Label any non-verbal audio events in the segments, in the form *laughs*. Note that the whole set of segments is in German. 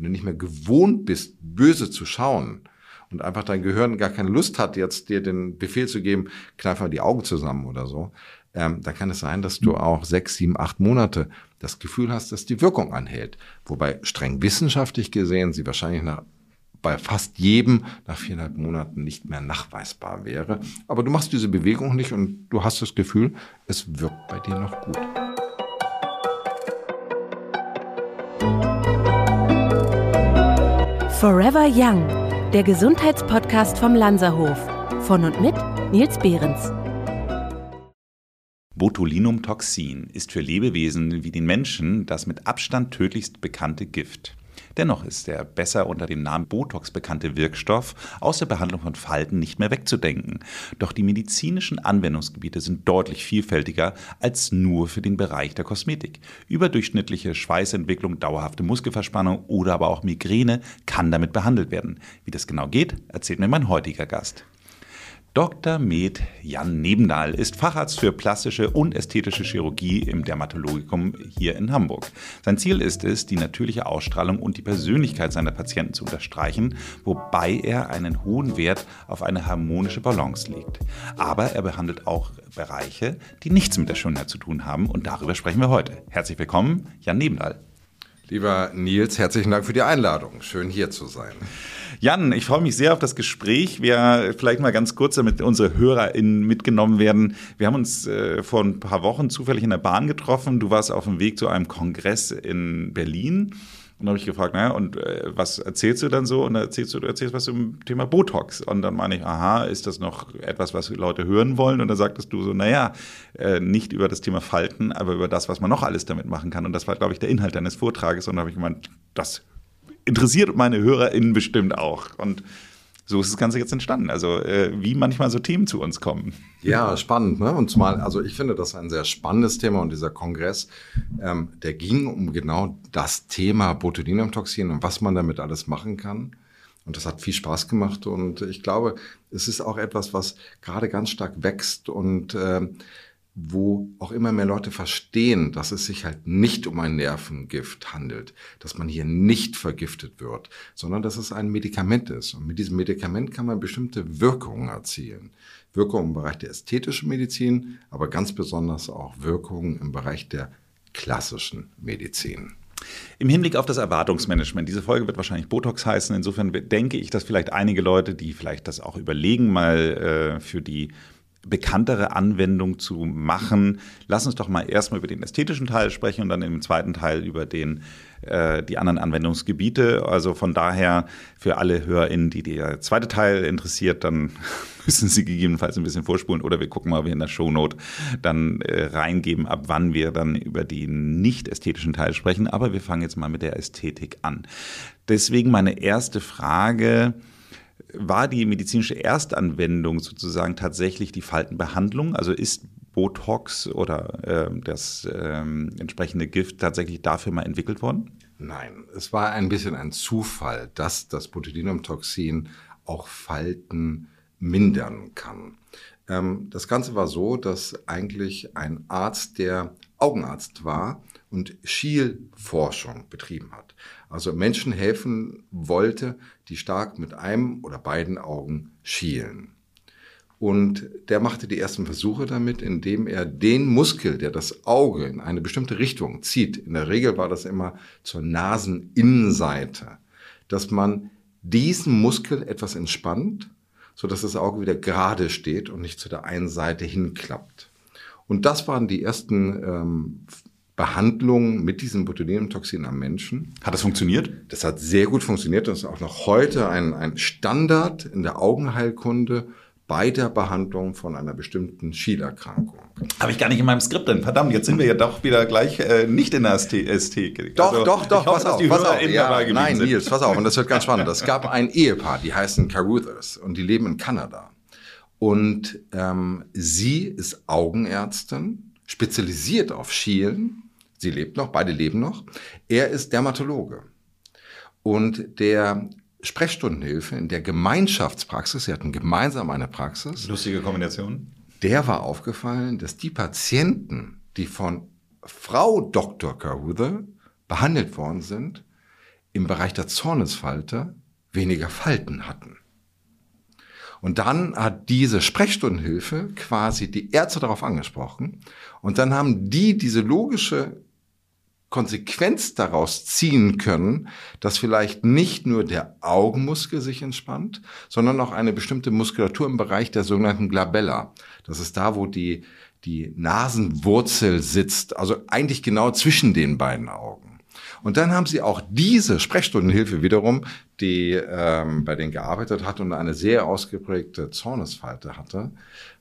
wenn du nicht mehr gewohnt bist, böse zu schauen und einfach dein Gehirn gar keine Lust hat, jetzt dir den Befehl zu geben, kneif mal die Augen zusammen oder so, ähm, dann kann es sein, dass du auch sechs, sieben, acht Monate das Gefühl hast, dass die Wirkung anhält. Wobei streng wissenschaftlich gesehen sie wahrscheinlich nach bei fast jedem nach viereinhalb Monaten nicht mehr nachweisbar wäre. Aber du machst diese Bewegung nicht und du hast das Gefühl, es wirkt bei dir noch gut. Forever Young, der Gesundheitspodcast vom Lanzerhof. Von und mit Nils Behrens. Botulinumtoxin ist für Lebewesen wie den Menschen das mit Abstand tödlichst bekannte Gift. Dennoch ist der besser unter dem Namen Botox bekannte Wirkstoff aus der Behandlung von Falten nicht mehr wegzudenken. Doch die medizinischen Anwendungsgebiete sind deutlich vielfältiger als nur für den Bereich der Kosmetik. Überdurchschnittliche Schweißentwicklung, dauerhafte Muskelverspannung oder aber auch Migräne kann damit behandelt werden. Wie das genau geht, erzählt mir mein heutiger Gast. Dr. Med Jan Nebendahl ist Facharzt für plastische und ästhetische Chirurgie im Dermatologikum hier in Hamburg. Sein Ziel ist es, die natürliche Ausstrahlung und die Persönlichkeit seiner Patienten zu unterstreichen, wobei er einen hohen Wert auf eine harmonische Balance legt. Aber er behandelt auch Bereiche, die nichts mit der Schönheit zu tun haben und darüber sprechen wir heute. Herzlich willkommen, Jan Nebendahl. Lieber Nils, herzlichen Dank für die Einladung. Schön hier zu sein. Jan, ich freue mich sehr auf das Gespräch. Wir vielleicht mal ganz kurz, damit unsere HörerInnen mitgenommen werden. Wir haben uns äh, vor ein paar Wochen zufällig in der Bahn getroffen. Du warst auf dem Weg zu einem Kongress in Berlin. Und dann habe ich gefragt, naja, und äh, was erzählst du dann so? Und dann erzählst du, du erzählst was zum Thema Botox. Und dann meine ich, aha, ist das noch etwas, was Leute hören wollen? Und dann sagtest du so, naja, äh, nicht über das Thema Falten, aber über das, was man noch alles damit machen kann. Und das war, glaube ich, der Inhalt deines Vortrages. Und dann habe ich gemeint, das interessiert meine HörerInnen bestimmt auch. Und so ist das Ganze jetzt entstanden. Also äh, wie manchmal so Themen zu uns kommen. Ja, spannend. Ne? Und zumal, also ich finde das ein sehr spannendes Thema und dieser Kongress, ähm, der ging um genau das Thema Botulinumtoxin und was man damit alles machen kann. Und das hat viel Spaß gemacht und ich glaube, es ist auch etwas, was gerade ganz stark wächst und äh, wo auch immer mehr Leute verstehen, dass es sich halt nicht um ein Nervengift handelt, dass man hier nicht vergiftet wird, sondern dass es ein Medikament ist. Und mit diesem Medikament kann man bestimmte Wirkungen erzielen. Wirkungen im Bereich der ästhetischen Medizin, aber ganz besonders auch Wirkungen im Bereich der klassischen Medizin. Im Hinblick auf das Erwartungsmanagement, diese Folge wird wahrscheinlich Botox heißen. Insofern denke ich, dass vielleicht einige Leute, die vielleicht das auch überlegen, mal äh, für die bekanntere Anwendung zu machen. Lass uns doch mal erstmal über den ästhetischen Teil sprechen und dann im zweiten Teil über den, äh, die anderen Anwendungsgebiete. Also von daher für alle HörerInnen, die der zweite Teil interessiert, dann *laughs* müssen sie gegebenenfalls ein bisschen vorspulen oder wir gucken mal, wie in der Shownote dann äh, reingeben, ab wann wir dann über den nicht ästhetischen Teil sprechen. Aber wir fangen jetzt mal mit der Ästhetik an. Deswegen meine erste Frage, war die medizinische Erstanwendung sozusagen tatsächlich die Faltenbehandlung? Also ist Botox oder äh, das äh, entsprechende Gift tatsächlich dafür mal entwickelt worden? Nein, es war ein bisschen ein Zufall, dass das Botulinumtoxin auch Falten mindern kann. Ähm, das Ganze war so, dass eigentlich ein Arzt, der Augenarzt war und Schielforschung betrieben hat, also Menschen helfen wollte, die stark mit einem oder beiden Augen schielen. Und der machte die ersten Versuche damit, indem er den Muskel, der das Auge in eine bestimmte Richtung zieht, in der Regel war das immer zur Naseninnenseite, dass man diesen Muskel etwas entspannt, so dass das Auge wieder gerade steht und nicht zu der einen Seite hinklappt. Und das waren die ersten ähm, Behandlung mit diesem Botulinumtoxin am Menschen. Hat das funktioniert? Das hat sehr gut funktioniert. Das ist auch noch heute ein, ein Standard in der Augenheilkunde bei der Behandlung von einer bestimmten Schielerkrankung. Habe ich gar nicht in meinem Skript drin. Verdammt, jetzt sind wir ja doch wieder gleich äh, nicht in der Ästhetik. Doch, also, doch, doch, pass auf, pass auf. Ja, nein, sind. Nils, pass auf. Und das wird ganz spannend. Es gab ein Ehepaar, die heißen Caruthers und die leben in Kanada. Und ähm, sie ist Augenärztin, spezialisiert auf Schielen Sie lebt noch, beide leben noch. Er ist Dermatologe. Und der Sprechstundenhilfe in der Gemeinschaftspraxis, sie hatten gemeinsam eine Praxis. Lustige Kombination. Der war aufgefallen, dass die Patienten, die von Frau Dr. Caruther behandelt worden sind, im Bereich der Zornesfalte weniger Falten hatten. Und dann hat diese Sprechstundenhilfe quasi die Ärzte darauf angesprochen. Und dann haben die diese logische Konsequenz daraus ziehen können, dass vielleicht nicht nur der Augenmuskel sich entspannt, sondern auch eine bestimmte Muskulatur im Bereich der sogenannten Glabella. Das ist da, wo die, die Nasenwurzel sitzt, also eigentlich genau zwischen den beiden Augen. Und dann haben sie auch diese Sprechstundenhilfe wiederum, die ähm, bei denen gearbeitet hat und eine sehr ausgeprägte Zornesfalte hatte,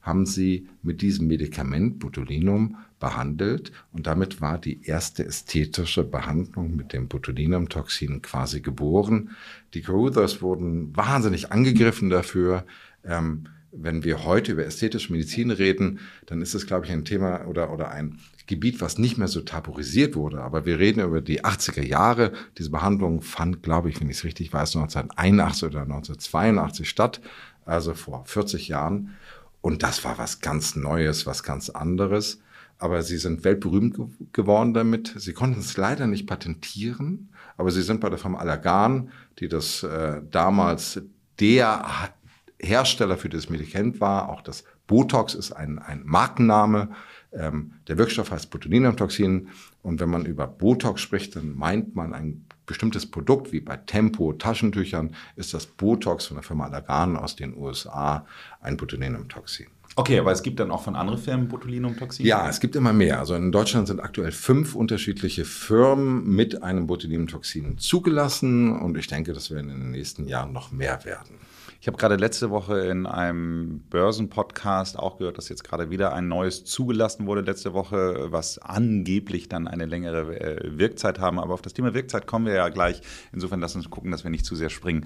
haben sie mit diesem Medikament Botulinum behandelt und damit war die erste ästhetische Behandlung mit dem Botulinumtoxin quasi geboren. Die Caruthers wurden wahnsinnig angegriffen dafür. Ähm, wenn wir heute über ästhetische Medizin reden, dann ist es, glaube ich, ein Thema oder, oder ein Gebiet, was nicht mehr so tabuisiert wurde. Aber wir reden über die 80er Jahre. Diese Behandlung fand, glaube ich, wenn ich es richtig weiß, 1981 oder 1982 statt, also vor 40 Jahren. Und das war was ganz Neues, was ganz anderes. Aber sie sind weltberühmt ge geworden damit. Sie konnten es leider nicht patentieren, aber sie sind bei der Firma Allergan, die das äh, damals der Hersteller für das Medikament war. Auch das Botox ist ein, ein Markenname. Ähm, der Wirkstoff heißt Botulinumtoxin. Und wenn man über Botox spricht, dann meint man ein bestimmtes Produkt, wie bei Tempo Taschentüchern, ist das Botox von der Firma Allergan aus den USA ein Botulinumtoxin. Okay, aber es gibt dann auch von anderen Firmen Botulinumtoxin? Ja, es gibt immer mehr. Also in Deutschland sind aktuell fünf unterschiedliche Firmen mit einem Botulinumtoxin zugelassen und ich denke, das werden in den nächsten Jahren noch mehr werden. Ich habe gerade letzte Woche in einem Börsenpodcast auch gehört, dass jetzt gerade wieder ein neues zugelassen wurde letzte Woche, was angeblich dann eine längere äh, Wirkzeit haben. Aber auf das Thema Wirkzeit kommen wir ja gleich. Insofern lassen uns gucken, dass wir nicht zu sehr springen.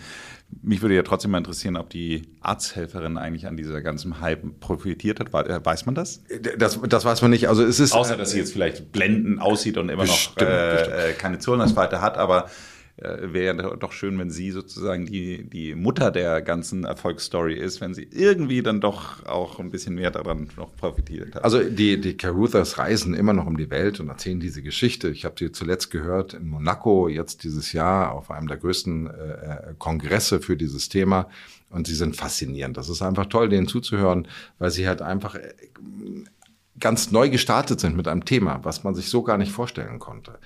Mich würde ja trotzdem mal interessieren, ob die Arzthelferin eigentlich an dieser ganzen Hype profitiert hat. Äh, weiß man das? Das, das weiß man nicht. Also es ist Außer, dass sie jetzt vielleicht blendend aussieht und immer bestimmt, noch äh, bestimmt. Äh, keine Zornesfalte hat, aber äh, wäre ja doch schön, wenn sie sozusagen die, die Mutter der ganzen Erfolgsstory ist, wenn sie irgendwie dann doch auch ein bisschen mehr daran noch profitiert hat. Also die, die Caruthers reisen immer noch um die Welt und erzählen diese Geschichte. Ich habe sie zuletzt gehört in Monaco, jetzt dieses Jahr auf einem der größten äh, äh, Kongresse für dieses Thema. Und sie sind faszinierend. Das ist einfach toll, denen zuzuhören, weil sie halt einfach äh, ganz neu gestartet sind mit einem Thema, was man sich so gar nicht vorstellen konnte.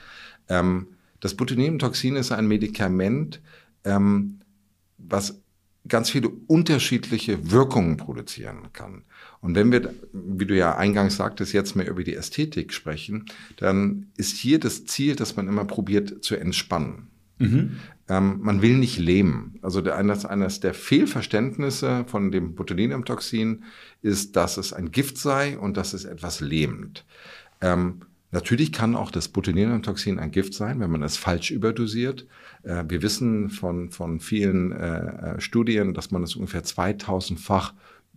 Ähm, das Botulinumtoxin ist ein Medikament, ähm, was ganz viele unterschiedliche Wirkungen produzieren kann. Und wenn wir, wie du ja eingangs sagtest, jetzt mehr über die Ästhetik sprechen, dann ist hier das Ziel, dass man immer probiert zu entspannen. Mhm. Ähm, man will nicht lähmen. Also der, eines, eines der Fehlverständnisse von dem Botulinumtoxin ist, dass es ein Gift sei und dass es etwas lähmt. Ähm, Natürlich kann auch das Botulinumtoxin ein Gift sein, wenn man es falsch überdosiert. Äh, wir wissen von, von vielen äh, äh, Studien, dass man es ungefähr 2000-fach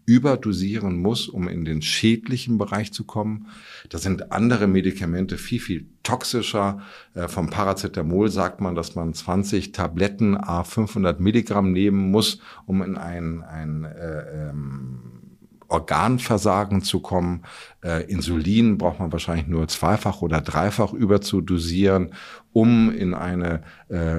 überdosieren muss, um in den schädlichen Bereich zu kommen. Da sind andere Medikamente viel, viel toxischer. Vom Paracetamol sagt man, dass man 20 Tabletten a 500 Milligramm nehmen muss, um in ein, ein äh, ähm, Organversagen zu kommen. Äh, Insulin braucht man wahrscheinlich nur zweifach oder dreifach überzudosieren, um in eine äh,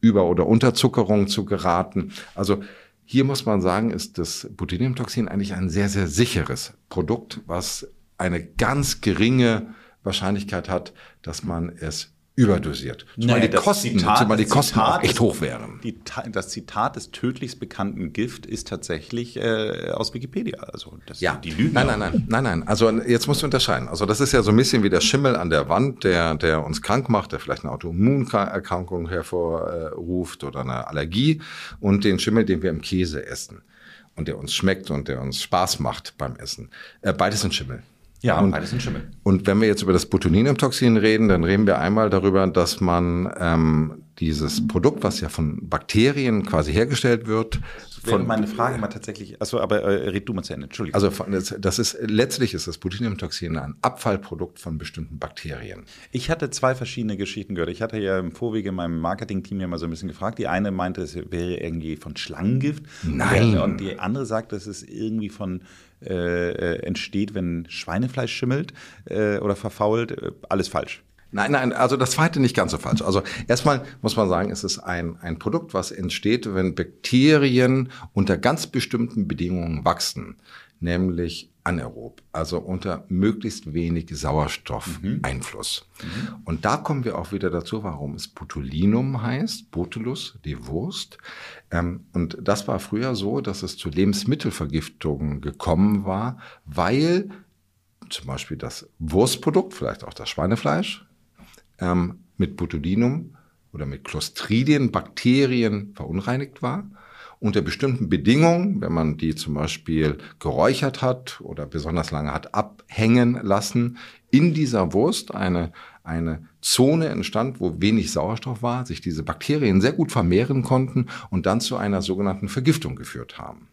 Über- oder Unterzuckerung zu geraten. Also hier muss man sagen, ist das Botulinumtoxin eigentlich ein sehr, sehr sicheres Produkt, was eine ganz geringe Wahrscheinlichkeit hat, dass man es überdosiert. Zumal nee, die Kosten, Zitat, zumal die Kosten auch echt hoch wären. Die, das Zitat des tödlichst bekannten Gift ist tatsächlich äh, aus Wikipedia. Also das ja. die Lügen. Nein, nein, nein, nein, nein. Also jetzt musst du unterscheiden. Also das ist ja so ein bisschen wie der Schimmel an der Wand, der, der uns krank macht, der vielleicht eine Autoimmunerkrankung hervorruft oder eine Allergie und den Schimmel, den wir im Käse essen und der uns schmeckt und der uns Spaß macht beim Essen. Äh, beides sind Schimmel. Ja, und, beides sind Schimmel. Und wenn wir jetzt über das Botulinumtoxin reden, dann reden wir einmal darüber, dass man ähm, dieses Produkt, was ja von Bakterien quasi hergestellt wird. Von, meine Frage mal tatsächlich, also aber äh, red du mal zu Ende, Entschuldigung. Also von, das ist letztlich ist das Botulinumtoxin ein Abfallprodukt von bestimmten Bakterien. Ich hatte zwei verschiedene Geschichten gehört. Ich hatte ja im Vorwege meinem Marketing-Team ja mal so ein bisschen gefragt. Die eine meinte, es wäre irgendwie von Schlangengift. Nein. Und die andere sagt, es ist irgendwie von äh, äh, entsteht, wenn Schweinefleisch schimmelt äh, oder verfault. Äh, alles falsch. Nein, nein, also das zweite nicht ganz so falsch. Also erstmal muss man sagen, es ist ein, ein Produkt, was entsteht, wenn Bakterien unter ganz bestimmten Bedingungen wachsen, nämlich anaerob, also unter möglichst wenig Sauerstoffeinfluss. Mhm. Mhm. Und da kommen wir auch wieder dazu, warum es Botulinum heißt, Botulus, die Wurst. Ähm, und das war früher so, dass es zu Lebensmittelvergiftungen gekommen war, weil zum Beispiel das Wurstprodukt, vielleicht auch das Schweinefleisch, ähm, mit Botulinum oder mit Clostridien, Bakterien verunreinigt war. Unter bestimmten Bedingungen, wenn man die zum Beispiel geräuchert hat oder besonders lange hat abhängen lassen, in dieser Wurst eine, eine Zone entstand, wo wenig Sauerstoff war, sich diese Bakterien sehr gut vermehren konnten und dann zu einer sogenannten Vergiftung geführt haben.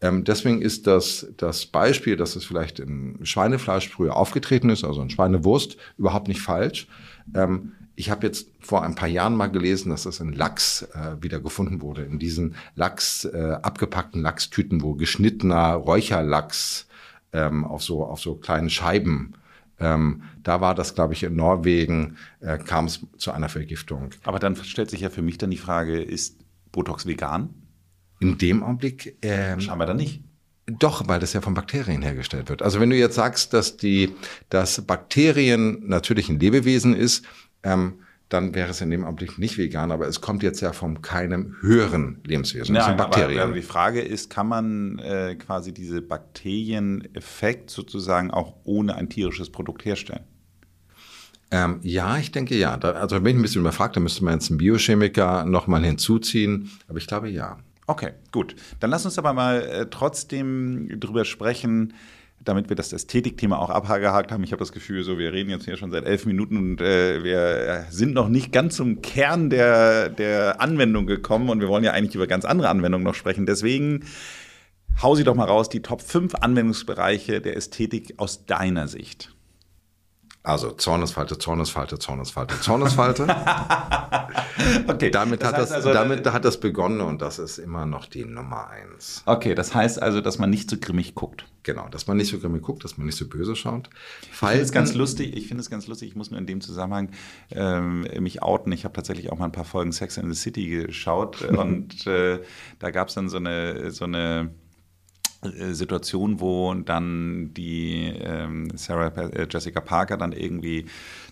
Ähm, deswegen ist das, das Beispiel, dass es vielleicht in Schweinefleisch früher aufgetreten ist, also in Schweinewurst, überhaupt nicht falsch. Ähm, ich habe jetzt vor ein paar Jahren mal gelesen, dass das in Lachs äh, wieder gefunden wurde, in diesen Lachs, äh, abgepackten Lachstüten, wo geschnittener Räucherlachs ähm, auf, so, auf so kleinen Scheiben ähm, da war das, glaube ich, in Norwegen, äh, kam es zu einer Vergiftung. Aber dann stellt sich ja für mich dann die Frage, ist Botox vegan? In dem Augenblick. Ähm, Scheinbar dann nicht. Doch, weil das ja von Bakterien hergestellt wird. Also wenn du jetzt sagst, dass die, dass Bakterien natürlich ein Lebewesen ist, ähm, dann wäre es in dem Augenblick nicht vegan, aber es kommt jetzt ja von keinem höheren Lebenswesen. das sind Bakterien. Aber, die Frage ist, kann man äh, quasi diese Bakterieneffekt sozusagen auch ohne ein tierisches Produkt herstellen? Ähm, ja, ich denke ja. Da, also wenn ich ein bisschen überfragt, da müsste man jetzt einen Biochemiker nochmal hinzuziehen. Aber ich glaube ja. Okay, gut. Dann lass uns aber mal äh, trotzdem drüber sprechen, damit wir das Ästhetikthema auch abgehakt haben. Ich habe das Gefühl, so wir reden jetzt hier schon seit elf Minuten und äh, wir sind noch nicht ganz zum Kern der, der Anwendung gekommen und wir wollen ja eigentlich über ganz andere Anwendungen noch sprechen. Deswegen hau sie doch mal raus, die Top 5 Anwendungsbereiche der Ästhetik aus deiner Sicht. Also Zornesfalte, Zornesfalte, Zornesfalte, Zornesfalte. *laughs* okay. Damit, das hat das, also, damit hat das begonnen und das ist immer noch die Nummer eins. Okay, das heißt also, dass man nicht so grimmig guckt. Genau, dass man nicht so grimmig guckt, dass man nicht so böse schaut. Ich finde es ganz lustig, ich finde es ganz lustig, ich muss nur in dem Zusammenhang ähm, mich outen. Ich habe tatsächlich auch mal ein paar Folgen Sex in the City geschaut *laughs* und äh, da gab es dann so eine, so eine äh, Situation, wo dann die ähm, Sarah äh, Jessica Parker dann irgendwie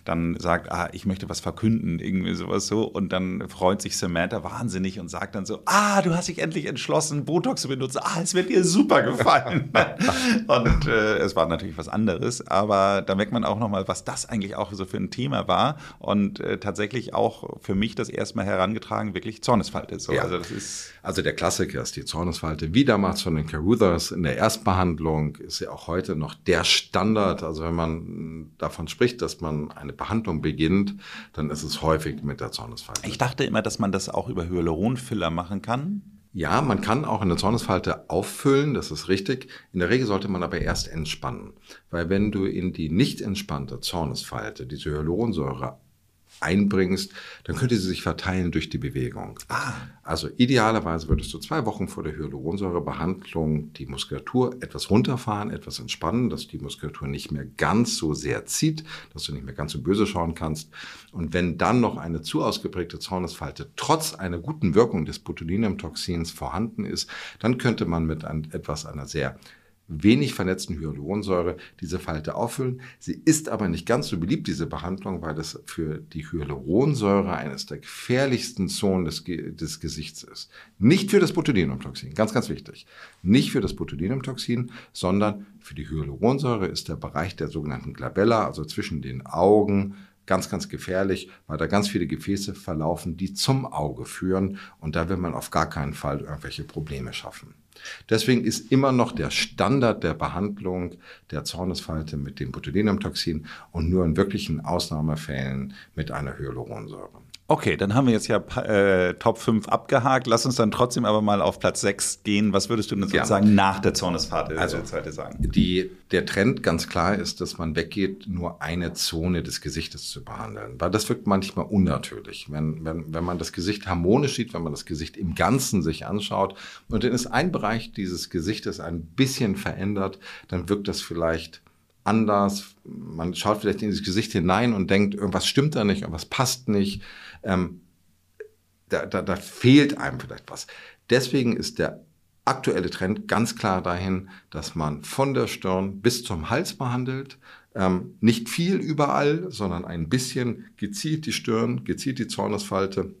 dann sagt, ah, ich möchte was verkünden, irgendwie sowas so. Und dann freut sich Samantha wahnsinnig und sagt dann so, ah, du hast dich endlich entschlossen, Botox zu benutzen. Ah, es wird dir super gefallen. *laughs* und äh, es war natürlich was anderes, aber da merkt man auch nochmal, was das eigentlich auch so für ein Thema war. Und äh, tatsächlich auch für mich das erstmal herangetragen, wirklich Zornesfalte. So. Ja. Also, das ist also der Klassiker ist die Zornesfalte. Wie damals von den Caruthers in der Erstbehandlung ist ja auch heute noch der Standard. Also wenn man davon spricht, dass man eine Behandlung beginnt, dann ist es häufig mit der Zornesfalte. Ich dachte immer, dass man das auch über Hyaluronfiller machen kann. Ja, man kann auch eine Zornesfalte auffüllen, das ist richtig. In der Regel sollte man aber erst entspannen. Weil wenn du in die nicht entspannte Zornesfalte diese Hyaluronsäure einbringst, dann könnte sie sich verteilen durch die Bewegung. Ah. Also idealerweise würdest du zwei Wochen vor der Hyaluronsäurebehandlung die Muskulatur etwas runterfahren, etwas entspannen, dass die Muskulatur nicht mehr ganz so sehr zieht, dass du nicht mehr ganz so böse schauen kannst. Und wenn dann noch eine zu ausgeprägte Zornesfalte trotz einer guten Wirkung des Botulinumtoxins vorhanden ist, dann könnte man mit ein, etwas einer sehr wenig vernetzten Hyaluronsäure diese Falte auffüllen. Sie ist aber nicht ganz so beliebt, diese Behandlung, weil das für die Hyaluronsäure eines der gefährlichsten Zonen des, des Gesichts ist. Nicht für das Botulinumtoxin, ganz, ganz wichtig. Nicht für das Botulinumtoxin, sondern für die Hyaluronsäure ist der Bereich der sogenannten Glabella, also zwischen den Augen, ganz, ganz gefährlich, weil da ganz viele Gefäße verlaufen, die zum Auge führen und da will man auf gar keinen Fall irgendwelche Probleme schaffen. Deswegen ist immer noch der Standard der Behandlung der Zornesfalte mit dem Botulinumtoxin und nur in wirklichen Ausnahmefällen mit einer Hyaluronsäure. Okay, dann haben wir jetzt ja äh, Top 5 abgehakt. Lass uns dann trotzdem aber mal auf Platz 6 gehen. Was würdest du denn sozusagen ja. nach der Zornesfalte also, sagen? Die, der Trend ganz klar ist, dass man weggeht, nur eine Zone des Gesichtes zu behandeln. Weil das wirkt manchmal unnatürlich. Wenn, wenn, wenn man das Gesicht harmonisch sieht, wenn man das Gesicht im Ganzen sich anschaut und dann ist ein Bereich dieses Gesichtes ein bisschen verändert, dann wirkt das vielleicht anders. Man schaut vielleicht in das Gesicht hinein und denkt, irgendwas stimmt da nicht, irgendwas passt nicht. Ähm, da, da, da fehlt einem vielleicht was. Deswegen ist der aktuelle Trend ganz klar dahin, dass man von der Stirn bis zum Hals behandelt. Ähm, nicht viel überall, sondern ein bisschen gezielt die Stirn, gezielt die Zornesfalte,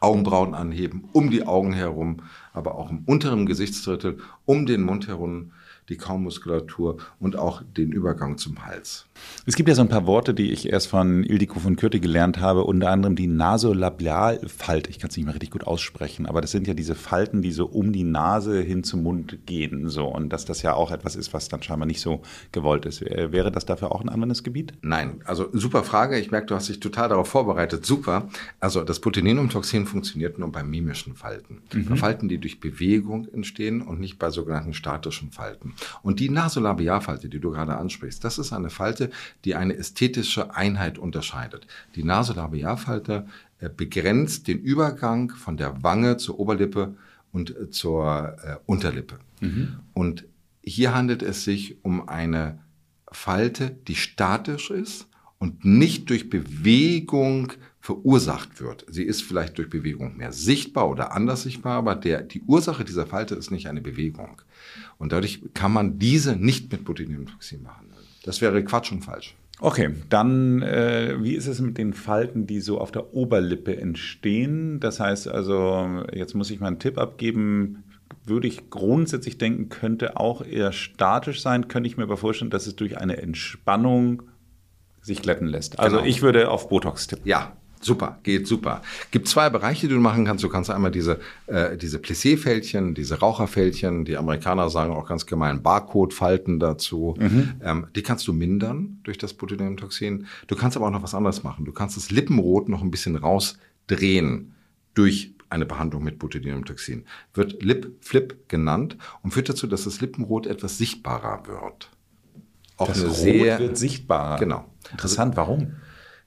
Augenbrauen anheben, um die Augen herum, aber auch im unteren Gesichtsdrittel, um den Mund herum die Kaumuskulatur und auch den Übergang zum Hals. Es gibt ja so ein paar Worte, die ich erst von Ildiko von Kürte gelernt habe, unter anderem die Nasolabialfalte. Ich kann es nicht mehr richtig gut aussprechen, aber das sind ja diese Falten, die so um die Nase hin zum Mund gehen. So. Und dass das ja auch etwas ist, was dann scheinbar nicht so gewollt ist. Wäre das dafür auch ein Anwendungsgebiet? Nein, also super Frage. Ich merke, du hast dich total darauf vorbereitet. Super. Also das Botulinumtoxin funktioniert nur bei mimischen Falten. Mhm. Bei Falten, die durch Bewegung entstehen und nicht bei sogenannten statischen Falten. Und die Nasolabialfalte, die du gerade ansprichst, das ist eine Falte, die eine ästhetische Einheit unterscheidet. Die Nasolabialfalte äh, begrenzt den Übergang von der Wange zur Oberlippe und äh, zur äh, Unterlippe. Mhm. Und hier handelt es sich um eine Falte, die statisch ist und nicht durch Bewegung verursacht wird. Sie ist vielleicht durch Bewegung mehr sichtbar oder anders sichtbar, aber der, die Ursache dieser Falte ist nicht eine Bewegung. Und dadurch kann man diese nicht mit Botulinumtoxin behandeln. Das wäre Quatsch und falsch. Okay, dann äh, wie ist es mit den Falten, die so auf der Oberlippe entstehen? Das heißt also, jetzt muss ich mal einen Tipp abgeben. Würde ich grundsätzlich denken, könnte auch eher statisch sein, könnte ich mir aber vorstellen, dass es durch eine Entspannung sich glätten lässt. Also genau. ich würde auf Botox tippen. Ja, Super, geht super. Gibt zwei Bereiche, die du machen kannst. Du kannst einmal diese, äh, diese Plissé-Fältchen, diese Raucherfältchen, die Amerikaner sagen auch ganz gemein Barcode-Falten dazu. Mhm. Ähm, die kannst du mindern durch das Botulinumtoxin. Du kannst aber auch noch was anderes machen. Du kannst das Lippenrot noch ein bisschen rausdrehen durch eine Behandlung mit Botulinumtoxin. Wird Lip Flip genannt und führt dazu, dass das Lippenrot etwas sichtbarer wird. Auch das eine Rot sehr, wird sichtbarer. Genau. Interessant, warum?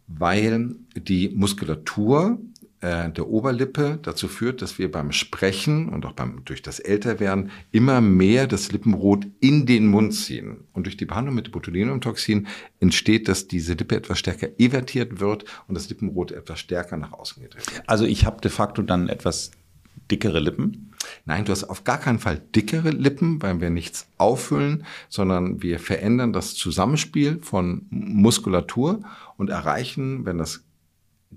Weil die Muskulatur äh, der Oberlippe dazu führt, dass wir beim Sprechen und auch beim, durch das Älterwerden immer mehr das Lippenrot in den Mund ziehen. Und durch die Behandlung mit Botulinumtoxin entsteht, dass diese Lippe etwas stärker evertiert wird und das Lippenrot etwas stärker nach außen gedreht wird. Also ich habe de facto dann etwas dickere Lippen? Nein, du hast auf gar keinen Fall dickere Lippen, weil wir nichts auffüllen, sondern wir verändern das Zusammenspiel von Muskulatur und erreichen, wenn das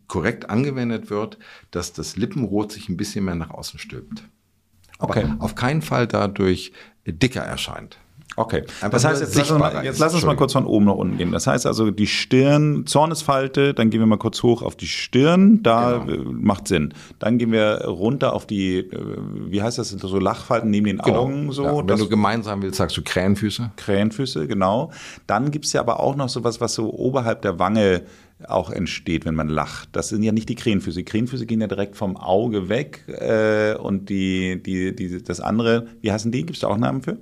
korrekt angewendet wird, dass das Lippenrot sich ein bisschen mehr nach außen stülpt. Okay. Aber auf keinen Fall dadurch dicker erscheint. Okay. Einfach das heißt, jetzt lass, uns mal, jetzt lass uns mal kurz von oben nach unten gehen. Das heißt also, die Stirn, Zornesfalte, dann gehen wir mal kurz hoch auf die Stirn, da genau. Äh, macht Sinn. Dann gehen wir runter auf die, äh, wie heißt das, so Lachfalten neben den genau. Augen so. Ja, wenn du gemeinsam willst, sagst du Krähenfüße. Krähenfüße, genau. Dann gibt's ja aber auch noch sowas, was so oberhalb der Wange auch entsteht, wenn man lacht. Das sind ja nicht die Krähenfüße. Die Krähenfüße gehen ja direkt vom Auge weg äh, und die, die, die, das andere, wie heißen die? Gibt es da auch Namen für?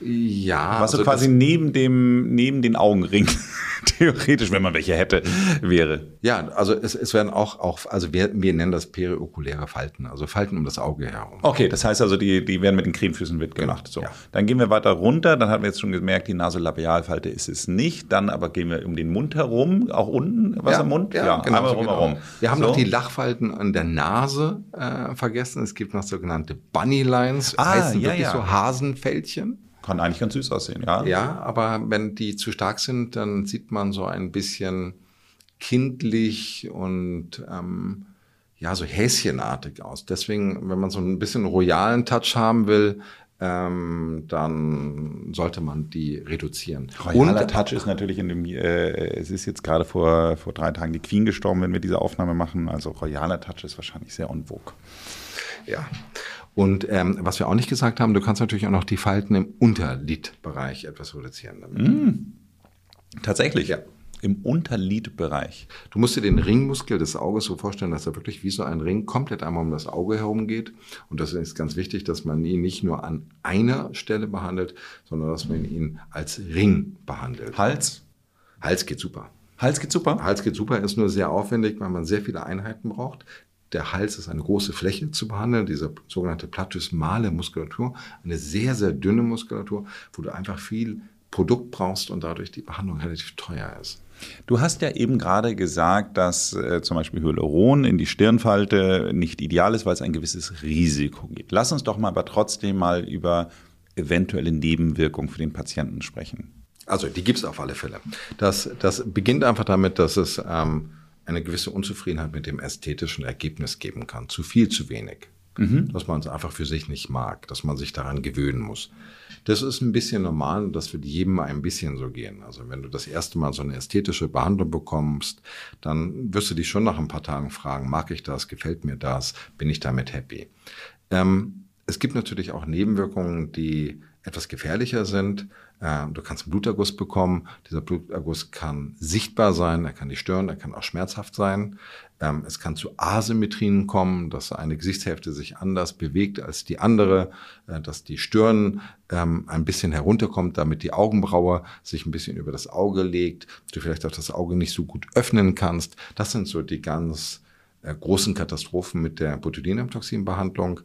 Ja. Was so also quasi neben dem, neben den Augenring, *laughs* theoretisch, wenn man welche hätte, wäre. Ja, also es, es werden auch, auch also wir, wir nennen das periokuläre Falten, also Falten um das Auge herum. Okay, das heißt also, die, die werden mit den Cremefüßen mitgemacht. Genau, so. Ja. Dann gehen wir weiter runter, dann haben wir jetzt schon gemerkt, die Nasolabialfalte ist es nicht. Dann aber gehen wir um den Mund herum, auch unten, was ja, am Mund? Ja, ja genau, einmal rum, genau. Wir haben so. noch die Lachfalten an der Nase äh, vergessen. Es gibt noch sogenannte Bunny Lines, ah, heißen ja, wirklich so Hasenfältchen. Kann eigentlich ganz süß aussehen, ja. Ja, aber wenn die zu stark sind, dann sieht man so ein bisschen kindlich und ähm, ja, so häschenartig aus. Deswegen, wenn man so ein bisschen royalen Touch haben will, ähm, dann sollte man die reduzieren. Royaler und, Touch ist natürlich in dem, äh, es ist jetzt gerade vor, vor drei Tagen die Queen gestorben, wenn wir diese Aufnahme machen. Also royaler Touch ist wahrscheinlich sehr en vogue. Ja. Und ähm, was wir auch nicht gesagt haben, du kannst natürlich auch noch die Falten im Unterlidbereich etwas reduzieren. Mm. Tatsächlich? Ja. Im Unterlidbereich. Du musst dir den Ringmuskel des Auges so vorstellen, dass er wirklich wie so ein Ring komplett einmal um das Auge herum geht. Und das ist ganz wichtig, dass man ihn nicht nur an einer Stelle behandelt, sondern dass man ihn als Ring behandelt. Hals? Hals geht super. Hals geht super? Hals geht super, ist nur sehr aufwendig, weil man sehr viele Einheiten braucht. Der Hals ist eine große Fläche zu behandeln, diese sogenannte platysmale Muskulatur, eine sehr, sehr dünne Muskulatur, wo du einfach viel Produkt brauchst und dadurch die Behandlung relativ teuer ist. Du hast ja eben gerade gesagt, dass äh, zum Beispiel Hyaluron in die Stirnfalte nicht ideal ist, weil es ein gewisses Risiko gibt. Lass uns doch mal aber trotzdem mal über eventuelle Nebenwirkungen für den Patienten sprechen. Also die gibt es auf alle Fälle. Das, das beginnt einfach damit, dass es ähm, eine gewisse Unzufriedenheit mit dem ästhetischen Ergebnis geben kann. Zu viel, zu wenig. Mhm. Dass man es einfach für sich nicht mag, dass man sich daran gewöhnen muss. Das ist ein bisschen normal und das wird jedem ein bisschen so gehen. Also wenn du das erste Mal so eine ästhetische Behandlung bekommst, dann wirst du dich schon nach ein paar Tagen fragen, mag ich das, gefällt mir das, bin ich damit happy. Ähm, es gibt natürlich auch Nebenwirkungen, die etwas gefährlicher sind. Äh, du kannst einen Bluterguss bekommen. Dieser Bluterguss kann sichtbar sein, er kann dich stören, er kann auch schmerzhaft sein. Ähm, es kann zu Asymmetrien kommen, dass eine Gesichtshälfte sich anders bewegt als die andere, äh, dass die Stirn ähm, ein bisschen herunterkommt, damit die Augenbraue sich ein bisschen über das Auge legt, du vielleicht auch das Auge nicht so gut öffnen kannst. Das sind so die ganz äh, großen Katastrophen mit der Botulinumtoxinbehandlung.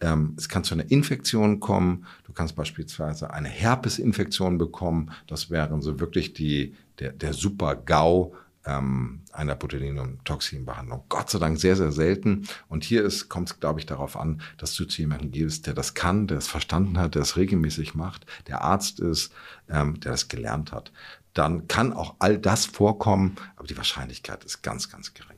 Ähm, es kann zu einer Infektion kommen. Du kannst beispielsweise eine Herpesinfektion bekommen. Das wären so wirklich die, der, der Super-GAU ähm, einer Botulinumtoxinbehandlung. Gott sei Dank sehr, sehr selten. Und hier kommt es, glaube ich, darauf an, dass du zu jemandem gehst, der das kann, der es verstanden hat, der es regelmäßig macht, der Arzt ist, ähm, der das gelernt hat. Dann kann auch all das vorkommen, aber die Wahrscheinlichkeit ist ganz, ganz gering.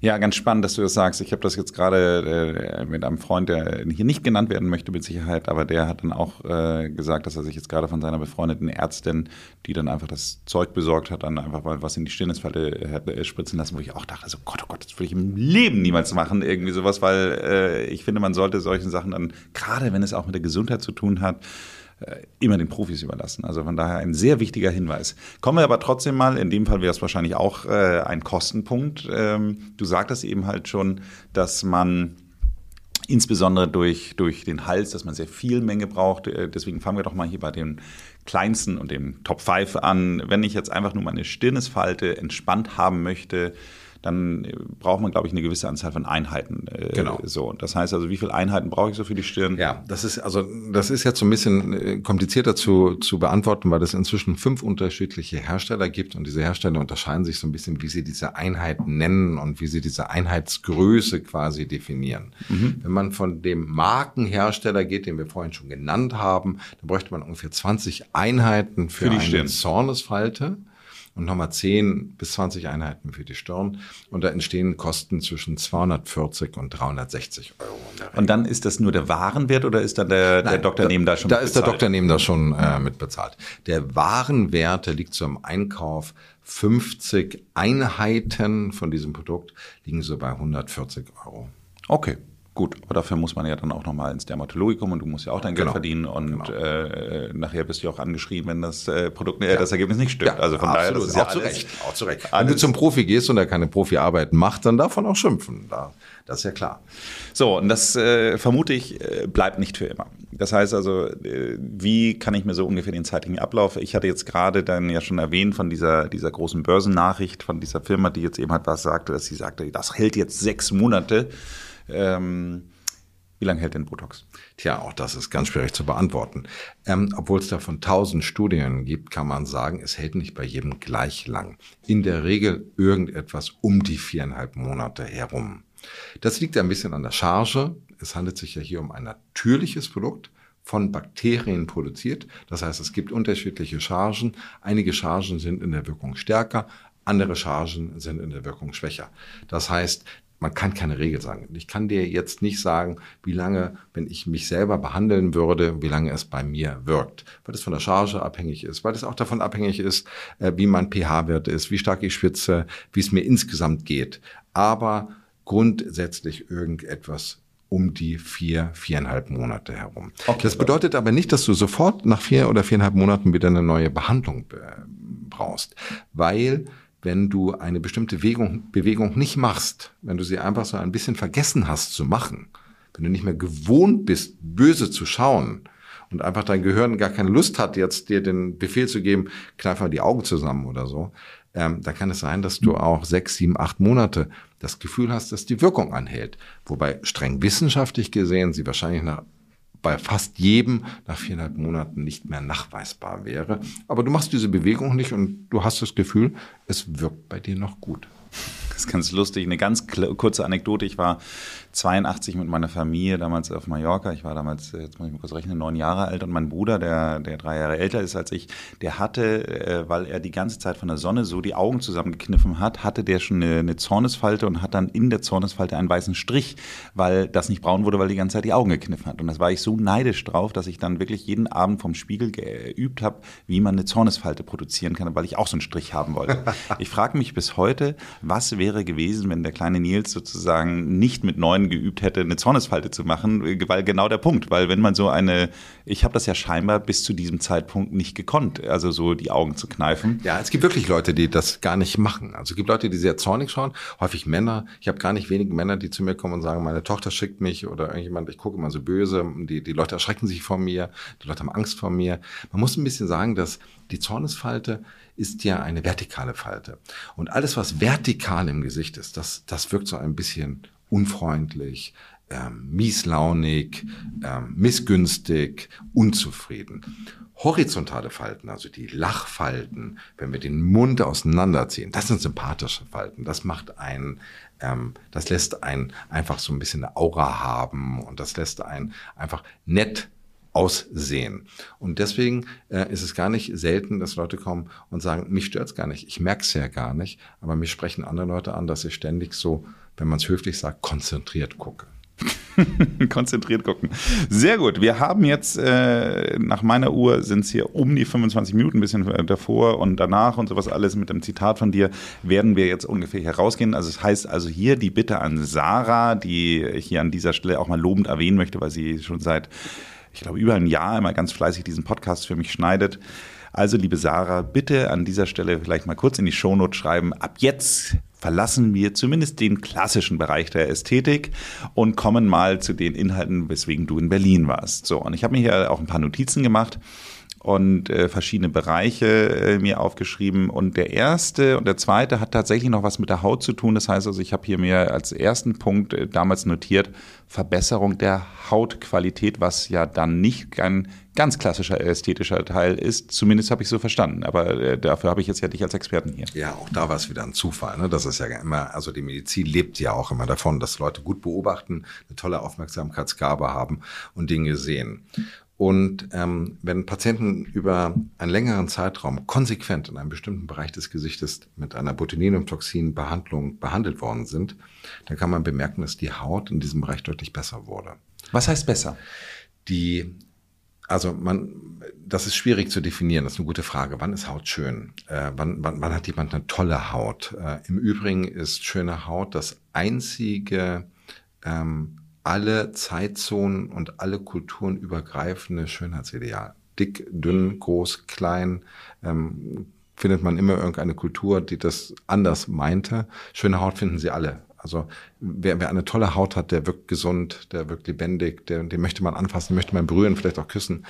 Ja, ganz spannend, dass du das sagst. Ich habe das jetzt gerade äh, mit einem Freund, der hier nicht genannt werden möchte mit Sicherheit, aber der hat dann auch äh, gesagt, dass er sich jetzt gerade von seiner befreundeten Ärztin, die dann einfach das Zeug besorgt hat, dann einfach mal was in die Stirnesfalte äh, spritzen lassen, wo ich auch dachte, so Gott, oh Gott, das würde ich im Leben niemals machen, irgendwie sowas, weil äh, ich finde, man sollte solchen Sachen dann, gerade wenn es auch mit der Gesundheit zu tun hat, immer den Profis überlassen. Also von daher ein sehr wichtiger Hinweis. Kommen wir aber trotzdem mal, in dem Fall wäre es wahrscheinlich auch äh, ein Kostenpunkt. Ähm, du sagtest eben halt schon, dass man insbesondere durch, durch den Hals, dass man sehr viel Menge braucht. Äh, deswegen fangen wir doch mal hier bei den kleinsten und dem Top 5 an. Wenn ich jetzt einfach nur meine Stirnesfalte entspannt haben möchte, dann braucht man, glaube ich, eine gewisse Anzahl von Einheiten. Äh, genau. So, das heißt also, wie viele Einheiten brauche ich so für die Stirn? Ja, das ist also das ist jetzt so ein bisschen äh, komplizierter zu, zu beantworten, weil es inzwischen fünf unterschiedliche Hersteller gibt und diese Hersteller unterscheiden sich so ein bisschen, wie sie diese Einheiten nennen und wie sie diese Einheitsgröße quasi definieren. Mhm. Wenn man von dem Markenhersteller geht, den wir vorhin schon genannt haben, dann bräuchte man ungefähr 20 Einheiten für, für die eine. Zornesfalte und nochmal 10 bis 20 Einheiten für die Stirn. Und da entstehen Kosten zwischen 240 und 360 Euro. Und dann ist das nur der Warenwert oder ist dann der, Nein, der Doktor neben da schon Da ist der Doktor neben da schon äh, mit bezahlt. Der Warenwert, der liegt so im Einkauf 50 Einheiten von diesem Produkt, liegen so bei 140 Euro. Okay, Gut, aber dafür muss man ja dann auch nochmal ins Dermatologikum und du musst ja auch dein Geld genau. verdienen und genau. äh, nachher bist du auch angeschrieben, wenn das äh, Produkt, äh, ja. das Ergebnis nicht stimmt. Ja, also von absolut. daher, das ist ja auch zu Recht. Auch zu Recht. Wenn du zum Profi gehst und er keine Profiarbeit macht, dann darf man auch schimpfen. Da, das ist ja klar. So, und das äh, vermute ich, äh, bleibt nicht für immer. Das heißt also, äh, wie kann ich mir so ungefähr den zeitlichen Ablauf? Ich hatte jetzt gerade dann ja schon erwähnt von dieser, dieser großen Börsennachricht von dieser Firma, die jetzt eben halt was sagte, dass sie sagte, das hält jetzt sechs Monate. Ähm, wie lange hält denn Botox? Tja, auch das ist ganz schwierig zu beantworten. Ähm, Obwohl es davon tausend Studien gibt, kann man sagen, es hält nicht bei jedem gleich lang. In der Regel irgendetwas um die viereinhalb Monate herum. Das liegt ein bisschen an der Charge. Es handelt sich ja hier um ein natürliches Produkt von Bakterien produziert. Das heißt, es gibt unterschiedliche Chargen. Einige Chargen sind in der Wirkung stärker, andere Chargen sind in der Wirkung schwächer. Das heißt, man kann keine Regel sagen. Ich kann dir jetzt nicht sagen, wie lange, wenn ich mich selber behandeln würde, wie lange es bei mir wirkt. Weil es von der Charge abhängig ist, weil es auch davon abhängig ist, äh, wie mein pH-Wert ist, wie stark ich schwitze, wie es mir insgesamt geht. Aber grundsätzlich irgendetwas um die vier, viereinhalb Monate herum. Okay, das bedeutet aber nicht, dass du sofort nach vier oder viereinhalb Monaten wieder eine neue Behandlung brauchst, weil wenn du eine bestimmte Bewegung, Bewegung nicht machst, wenn du sie einfach so ein bisschen vergessen hast zu machen, wenn du nicht mehr gewohnt bist, böse zu schauen und einfach dein Gehirn gar keine Lust hat, jetzt dir den Befehl zu geben, kneif mal die Augen zusammen oder so, ähm, dann kann es sein, dass du auch sechs, sieben, acht Monate das Gefühl hast, dass die Wirkung anhält. Wobei streng wissenschaftlich gesehen sie wahrscheinlich nach bei fast jedem nach viereinhalb Monaten nicht mehr nachweisbar wäre. Aber du machst diese Bewegung nicht und du hast das Gefühl, es wirkt bei dir noch gut. Das ist ganz lustig. Eine ganz kurze Anekdote. Ich war 82 mit meiner Familie damals auf Mallorca. Ich war damals, jetzt muss ich mal kurz rechnen, neun Jahre alt. Und mein Bruder, der, der drei Jahre älter ist als ich, der hatte, äh, weil er die ganze Zeit von der Sonne so die Augen zusammengekniffen hat, hatte der schon eine, eine Zornesfalte und hat dann in der Zornesfalte einen weißen Strich, weil das nicht braun wurde, weil er die ganze Zeit die Augen gekniffen hat. Und das war ich so neidisch drauf, dass ich dann wirklich jeden Abend vom Spiegel geübt habe, wie man eine Zornesfalte produzieren kann, weil ich auch so einen Strich haben wollte. *laughs* ich frage mich bis heute, was wäre gewesen, wenn der kleine Nils sozusagen nicht mit neun geübt hätte, eine Zornesfalte zu machen, weil genau der Punkt, weil wenn man so eine, ich habe das ja scheinbar bis zu diesem Zeitpunkt nicht gekonnt, also so die Augen zu kneifen. Ja, es gibt wirklich Leute, die das gar nicht machen. Also es gibt Leute, die sehr zornig schauen, häufig Männer. Ich habe gar nicht wenige Männer, die zu mir kommen und sagen, meine Tochter schickt mich oder irgendjemand, ich gucke immer so böse, die, die Leute erschrecken sich vor mir, die Leute haben Angst vor mir. Man muss ein bisschen sagen, dass die Zornesfalte ist ja eine vertikale Falte. Und alles, was vertikal im Gesicht ist, das, das wirkt so ein bisschen unfreundlich, ähm, mieslaunig, ähm, missgünstig, unzufrieden. Horizontale Falten, also die Lachfalten, wenn wir den Mund auseinanderziehen, das sind sympathische Falten. Das macht einen, ähm, das lässt einen einfach so ein bisschen eine Aura haben und das lässt einen einfach nett aussehen. Und deswegen äh, ist es gar nicht selten, dass Leute kommen und sagen, mich stört's gar nicht, ich merk's ja gar nicht, aber mich sprechen andere Leute an, dass ich ständig so, wenn man es höflich sagt, konzentriert gucke. *laughs* Konzentriert gucken. Sehr gut. Wir haben jetzt, äh, nach meiner Uhr sind es hier um die 25 Minuten, ein bisschen davor und danach und sowas alles mit dem Zitat von dir, werden wir jetzt ungefähr hier rausgehen. Also es das heißt also hier die Bitte an Sarah, die ich hier an dieser Stelle auch mal lobend erwähnen möchte, weil sie schon seit ich glaube, über ein Jahr immer ganz fleißig diesen Podcast für mich schneidet. Also, liebe Sarah, bitte an dieser Stelle vielleicht mal kurz in die Shownote schreiben. Ab jetzt verlassen wir zumindest den klassischen Bereich der Ästhetik und kommen mal zu den Inhalten, weswegen du in Berlin warst. So, und ich habe mir hier auch ein paar Notizen gemacht und äh, verschiedene Bereiche äh, mir aufgeschrieben. Und der erste und der zweite hat tatsächlich noch was mit der Haut zu tun. Das heißt also, ich habe hier mir als ersten Punkt äh, damals notiert, Verbesserung der Hautqualität, was ja dann nicht ein ganz klassischer ästhetischer Teil ist. Zumindest habe ich so verstanden. Aber äh, dafür habe ich jetzt ja dich als Experten hier. Ja, auch da war es wieder ein Zufall. Ne? Das ist ja immer, also die Medizin lebt ja auch immer davon, dass Leute gut beobachten, eine tolle Aufmerksamkeitsgabe haben und Dinge sehen. Und ähm, wenn Patienten über einen längeren Zeitraum konsequent in einem bestimmten Bereich des Gesichtes mit einer Botulinumtoxin-Behandlung behandelt worden sind, dann kann man bemerken, dass die Haut in diesem Bereich deutlich besser wurde. Was heißt besser? Die, also man, das ist schwierig zu definieren. Das ist eine gute Frage. Wann ist Haut schön? Äh, wann, wann, wann hat jemand eine tolle Haut? Äh, Im Übrigen ist schöne Haut das einzige ähm, alle Zeitzonen und alle Kulturen übergreifende Schönheitsideal. Dick, dünn, groß, klein, ähm, findet man immer irgendeine Kultur, die das anders meinte. Schöne Haut finden sie alle. Also wer, wer eine tolle Haut hat, der wirkt gesund, der wirkt lebendig, der, den möchte man anfassen, den möchte man berühren, vielleicht auch küssen.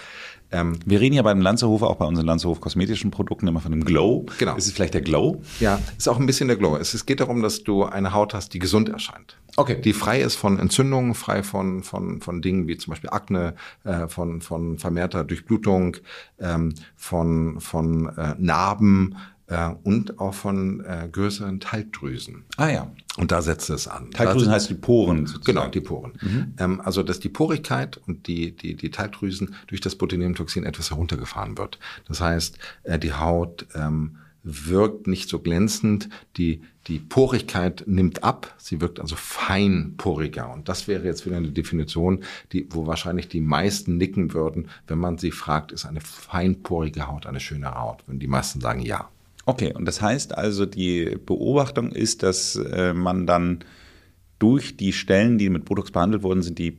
Ähm, Wir reden ja beim Lanzerhof, auch bei unseren Lanzerhof kosmetischen Produkten immer von dem Glow. Genau. Ist es vielleicht der Glow? Ja, ist auch ein bisschen der Glow. Es, es geht darum, dass du eine Haut hast, die gesund erscheint. Okay. Die frei ist von Entzündungen, frei von, von, von Dingen wie zum Beispiel Akne, äh, von, von vermehrter Durchblutung, ähm, von, von äh, Narben, äh, und auch von äh, größeren Talgdrüsen. Ah ja. Und da setzt es an. Talgdrüsen heißt die Poren. Sozusagen. Genau, die Poren. Mhm. Ähm, also dass die Porigkeit und die, die, die Talgdrüsen durch das Botulinumtoxin etwas heruntergefahren wird. Das heißt, äh, die Haut ähm, wirkt nicht so glänzend, die, die Porigkeit nimmt ab, sie wirkt also feinporiger. Und das wäre jetzt wieder eine Definition, die, wo wahrscheinlich die meisten nicken würden, wenn man sie fragt, ist eine feinporige Haut eine schöne Haut? Würden die meisten sagen ja. Okay, und das heißt also, die Beobachtung ist, dass äh, man dann durch die Stellen, die mit Botox behandelt worden sind, die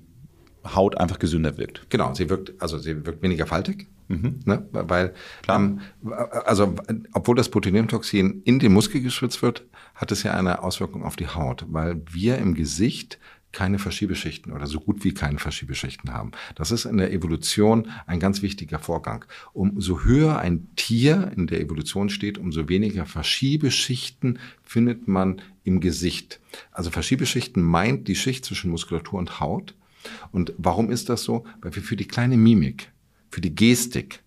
Haut einfach gesünder wirkt. Genau, sie wirkt, also sie wirkt weniger faltig. Mhm. Ne? Weil, ähm, also, obwohl das Botulinumtoxin in den Muskel geschwitzt wird, hat es ja eine Auswirkung auf die Haut, weil wir im Gesicht keine Verschiebeschichten oder so gut wie keine Verschiebeschichten haben. Das ist in der Evolution ein ganz wichtiger Vorgang. Umso höher ein Tier in der Evolution steht, umso weniger Verschiebeschichten findet man im Gesicht. Also Verschiebeschichten meint die Schicht zwischen Muskulatur und Haut. Und warum ist das so? Weil wir für die kleine Mimik, für die Gestik,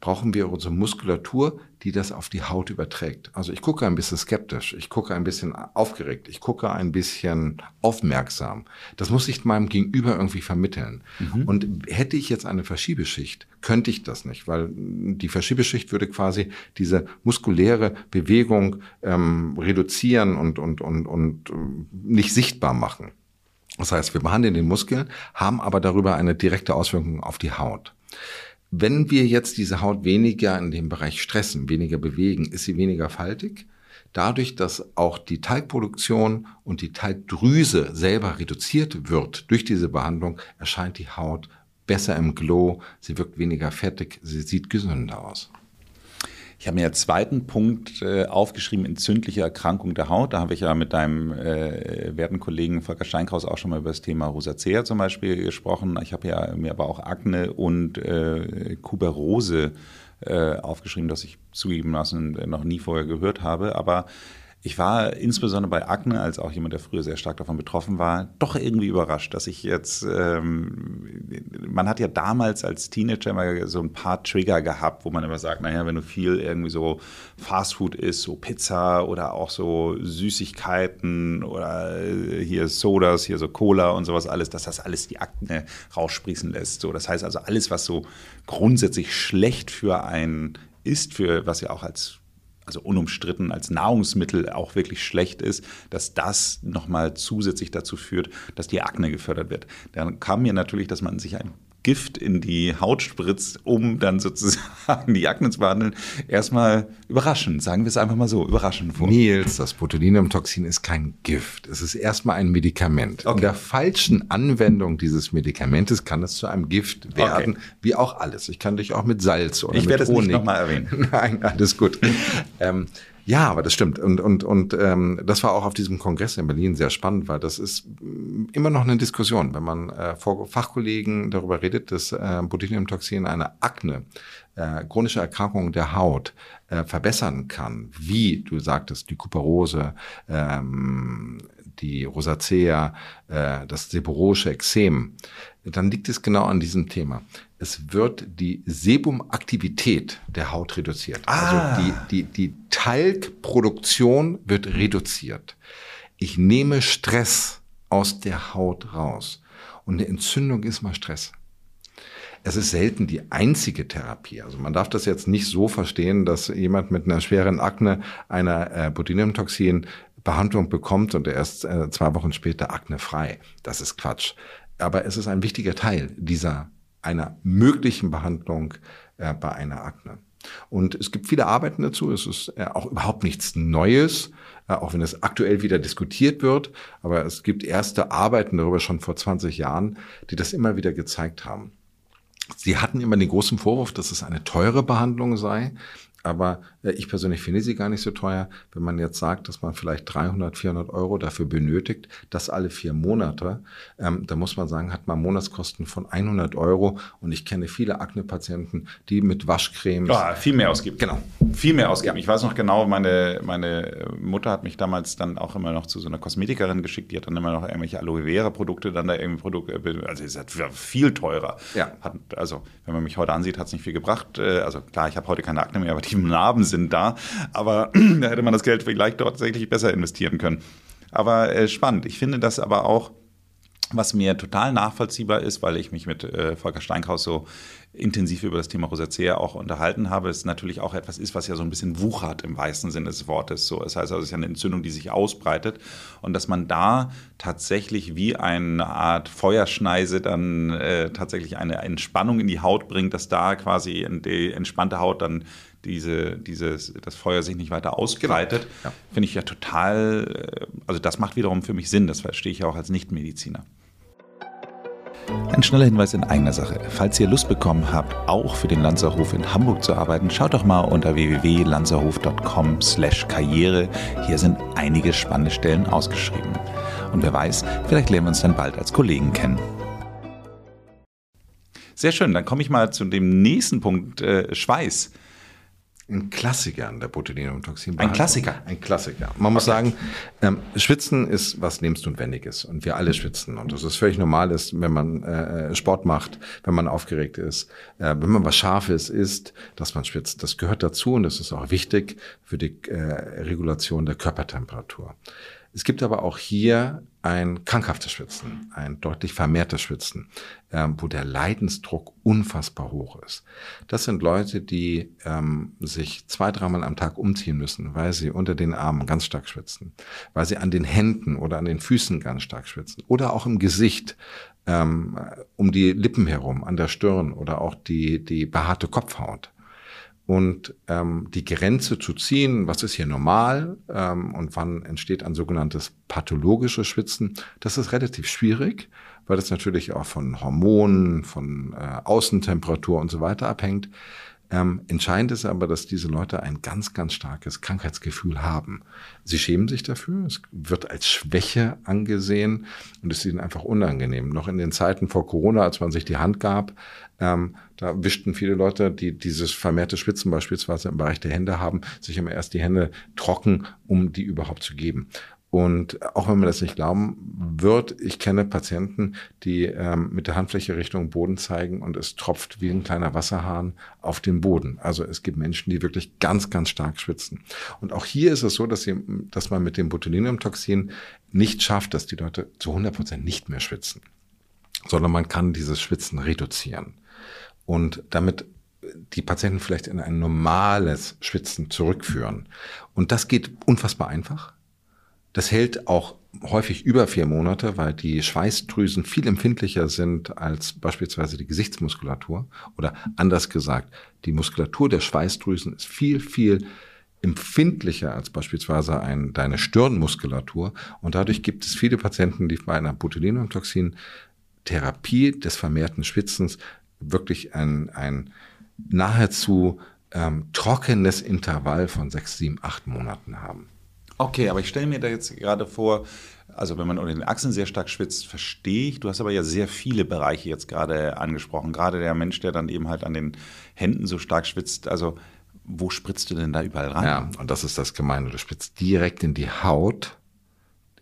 brauchen wir unsere Muskulatur, die das auf die Haut überträgt. Also ich gucke ein bisschen skeptisch, ich gucke ein bisschen aufgeregt, ich gucke ein bisschen aufmerksam. Das muss ich meinem Gegenüber irgendwie vermitteln. Mhm. Und hätte ich jetzt eine Verschiebeschicht, könnte ich das nicht, weil die Verschiebeschicht würde quasi diese muskuläre Bewegung ähm, reduzieren und, und, und, und ähm, nicht sichtbar machen. Das heißt, wir behandeln den Muskel, haben aber darüber eine direkte Auswirkung auf die Haut. Wenn wir jetzt diese Haut weniger in dem Bereich stressen, weniger bewegen, ist sie weniger faltig. Dadurch, dass auch die Talgproduktion und die Talgdrüse selber reduziert wird durch diese Behandlung, erscheint die Haut besser im Glow, sie wirkt weniger fettig, sie sieht gesünder aus. Ich habe mir als zweiten Punkt äh, aufgeschrieben, entzündliche Erkrankung der Haut. Da habe ich ja mit deinem äh, werten Kollegen Volker Steinkraus auch schon mal über das Thema Rosacea zum Beispiel gesprochen. Ich habe ja mir aber auch Akne und äh, Kuberose äh, aufgeschrieben, das ich zugegebenermaßen noch nie vorher gehört habe. Aber ich war insbesondere bei Akne, als auch jemand, der früher sehr stark davon betroffen war, doch irgendwie überrascht, dass ich jetzt, ähm, man hat ja damals als Teenager immer so ein paar Trigger gehabt, wo man immer sagt, naja, wenn du viel irgendwie so Fastfood isst, so Pizza oder auch so Süßigkeiten oder hier Sodas, hier so Cola und sowas alles, dass das alles die Akne raussprießen lässt. So, das heißt also alles, was so grundsätzlich schlecht für einen ist, für was ja auch als also unumstritten als Nahrungsmittel auch wirklich schlecht ist, dass das nochmal zusätzlich dazu führt, dass die Akne gefördert wird. Dann kam mir natürlich, dass man sich ein Gift in die Haut spritzt, um dann *laughs* sozusagen die Akne zu behandeln, erstmal überraschend, sagen wir es einfach mal so, überraschend vor. Nils, das Botulinumtoxin ist kein Gift. Es ist erstmal ein Medikament. Okay. In der falschen Anwendung dieses Medikamentes kann es zu einem Gift werden, okay. wie auch alles. Ich kann dich auch mit Salz oder ich mit werde es nicht nochmal erwähnen. *laughs* Nein, alles gut. *laughs* ähm, ja, aber das stimmt. Und, und, und ähm, das war auch auf diesem Kongress in Berlin sehr spannend, weil das ist mm, immer noch eine Diskussion, wenn man äh, vor Fachkollegen darüber redet, dass äh, Botulinumtoxin eine Akne, äh, chronische Erkrankung der Haut äh, verbessern kann, wie du sagtest, die Kuperose, ähm, die Rosacea, äh, das seborrhoische Ekzem, dann liegt es genau an diesem Thema es wird die Sebumaktivität der Haut reduziert. Also ah. Also die, die, die Talgproduktion wird reduziert. Ich nehme Stress aus der Haut raus. Und eine Entzündung ist mal Stress. Es ist selten die einzige Therapie. Also man darf das jetzt nicht so verstehen, dass jemand mit einer schweren Akne einer äh, Botulinumtoxin Behandlung bekommt und er ist äh, zwei Wochen später aknefrei. Das ist Quatsch. Aber es ist ein wichtiger Teil dieser einer möglichen Behandlung äh, bei einer Akne. Und es gibt viele Arbeiten dazu. Es ist äh, auch überhaupt nichts Neues, äh, auch wenn es aktuell wieder diskutiert wird. Aber es gibt erste Arbeiten darüber schon vor 20 Jahren, die das immer wieder gezeigt haben. Sie hatten immer den großen Vorwurf, dass es eine teure Behandlung sei. Aber ich persönlich finde sie gar nicht so teuer. Wenn man jetzt sagt, dass man vielleicht 300, 400 Euro dafür benötigt, das alle vier Monate, ähm, da muss man sagen, hat man Monatskosten von 100 Euro. Und ich kenne viele Akne-Patienten, die mit Waschcremes... Ja, viel mehr ausgeben. Genau. Viel mehr ausgeben. Ja. Ich weiß noch genau, meine, meine Mutter hat mich damals dann auch immer noch zu so einer Kosmetikerin geschickt. Die hat dann immer noch irgendwelche Aloe Vera-Produkte, dann da irgendwie Produkte... Also es ist viel teurer. Ja. Hat, also wenn man mich heute ansieht, hat es nicht viel gebracht. Äh, also klar, ich habe heute keine Akne mehr, aber die Narben sind da. Aber *clears throat* da hätte man das Geld vielleicht tatsächlich besser investieren können. Aber äh, spannend. Ich finde das aber auch was mir total nachvollziehbar ist, weil ich mich mit äh, Volker Steinkraus so intensiv über das Thema Rosacea auch unterhalten habe, ist natürlich auch etwas ist, was ja so ein bisschen wuchert im wahrsten Sinne des Wortes. So, das heißt also, es ist ja eine Entzündung, die sich ausbreitet und dass man da tatsächlich wie eine Art Feuerschneise dann äh, tatsächlich eine Entspannung in die Haut bringt, dass da quasi die entspannte Haut dann diese, dieses, das Feuer sich nicht weiter ausbreitet, genau. ja. finde ich ja total, äh, also das macht wiederum für mich Sinn, das verstehe ich ja auch als Nichtmediziner. Ein schneller Hinweis in eigener Sache. Falls ihr Lust bekommen habt, auch für den Lanzerhof in Hamburg zu arbeiten, schaut doch mal unter www.lanzerhof.com slash karriere. Hier sind einige spannende Stellen ausgeschrieben. Und wer weiß, vielleicht lernen wir uns dann bald als Kollegen kennen. Sehr schön, dann komme ich mal zu dem nächsten Punkt, äh, Schweiß. Ein Klassiker an der Botulinumtoxin. Ein Klassiker? Ein Klassiker. Man muss sagen, ähm, Schwitzen ist was lebensnotwendiges und wir alle schwitzen und das ist völlig normal ist, wenn man äh, Sport macht, wenn man aufgeregt ist, äh, wenn man was Scharfes isst, dass man schwitzt. Das gehört dazu und das ist auch wichtig für die äh, Regulation der Körpertemperatur. Es gibt aber auch hier ein krankhaftes Schwitzen, ein deutlich vermehrtes Schwitzen, ähm, wo der Leidensdruck unfassbar hoch ist. Das sind Leute, die ähm, sich zwei, dreimal am Tag umziehen müssen, weil sie unter den Armen ganz stark schwitzen, weil sie an den Händen oder an den Füßen ganz stark schwitzen oder auch im Gesicht, ähm, um die Lippen herum, an der Stirn oder auch die, die behaarte Kopfhaut und ähm, die Grenze zu ziehen, was ist hier normal ähm, und wann entsteht ein sogenanntes pathologisches Schwitzen, das ist relativ schwierig, weil das natürlich auch von Hormonen, von äh, Außentemperatur und so weiter abhängt. Ähm, entscheidend ist aber, dass diese Leute ein ganz, ganz starkes Krankheitsgefühl haben. Sie schämen sich dafür, es wird als Schwäche angesehen und es ist ihnen einfach unangenehm. Noch in den Zeiten vor Corona, als man sich die Hand gab, ähm, da wischten viele Leute, die dieses vermehrte Schwitzen beispielsweise im Bereich der Hände haben, sich immer erst die Hände trocken, um die überhaupt zu geben. Und auch wenn man das nicht glauben wird, ich kenne Patienten, die ähm, mit der Handfläche Richtung Boden zeigen und es tropft wie ein kleiner Wasserhahn auf den Boden. Also es gibt Menschen, die wirklich ganz, ganz stark schwitzen. Und auch hier ist es so, dass, sie, dass man mit dem Botulinumtoxin nicht schafft, dass die Leute zu 100 Prozent nicht mehr schwitzen, sondern man kann dieses Schwitzen reduzieren. Und damit die Patienten vielleicht in ein normales Schwitzen zurückführen. Und das geht unfassbar einfach das hält auch häufig über vier Monate, weil die Schweißdrüsen viel empfindlicher sind als beispielsweise die Gesichtsmuskulatur. Oder anders gesagt, die Muskulatur der Schweißdrüsen ist viel, viel empfindlicher als beispielsweise ein, deine Stirnmuskulatur. Und dadurch gibt es viele Patienten, die bei einer Botulinumtoxin-Therapie des vermehrten Schwitzens wirklich ein, ein nahezu ähm, trockenes Intervall von sechs, sieben, acht Monaten haben. Okay, aber ich stelle mir da jetzt gerade vor, also wenn man unter den Achseln sehr stark schwitzt, verstehe ich. Du hast aber ja sehr viele Bereiche jetzt gerade angesprochen. Gerade der Mensch, der dann eben halt an den Händen so stark schwitzt. Also wo spritzt du denn da überall rein? Ja, und das ist das Gemeine. Du spritzt direkt in die Haut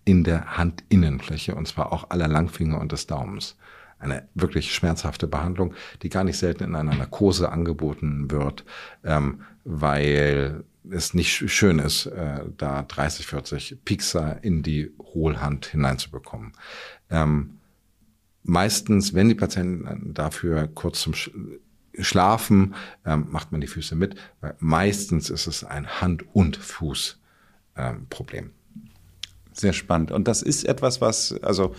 in der Handinnenfläche und zwar auch aller Langfinger und des Daumens. Eine wirklich schmerzhafte Behandlung, die gar nicht selten in einer Narkose angeboten wird, ähm, weil es nicht schön ist, äh, da 30, 40 Pixar in die Hohlhand hineinzubekommen. Ähm, meistens, wenn die Patienten dafür kurz zum Sch Schlafen, ähm, macht man die Füße mit, weil meistens ist es ein Hand- und Fußproblem. Ähm, Sehr spannend. Und das ist etwas, was, also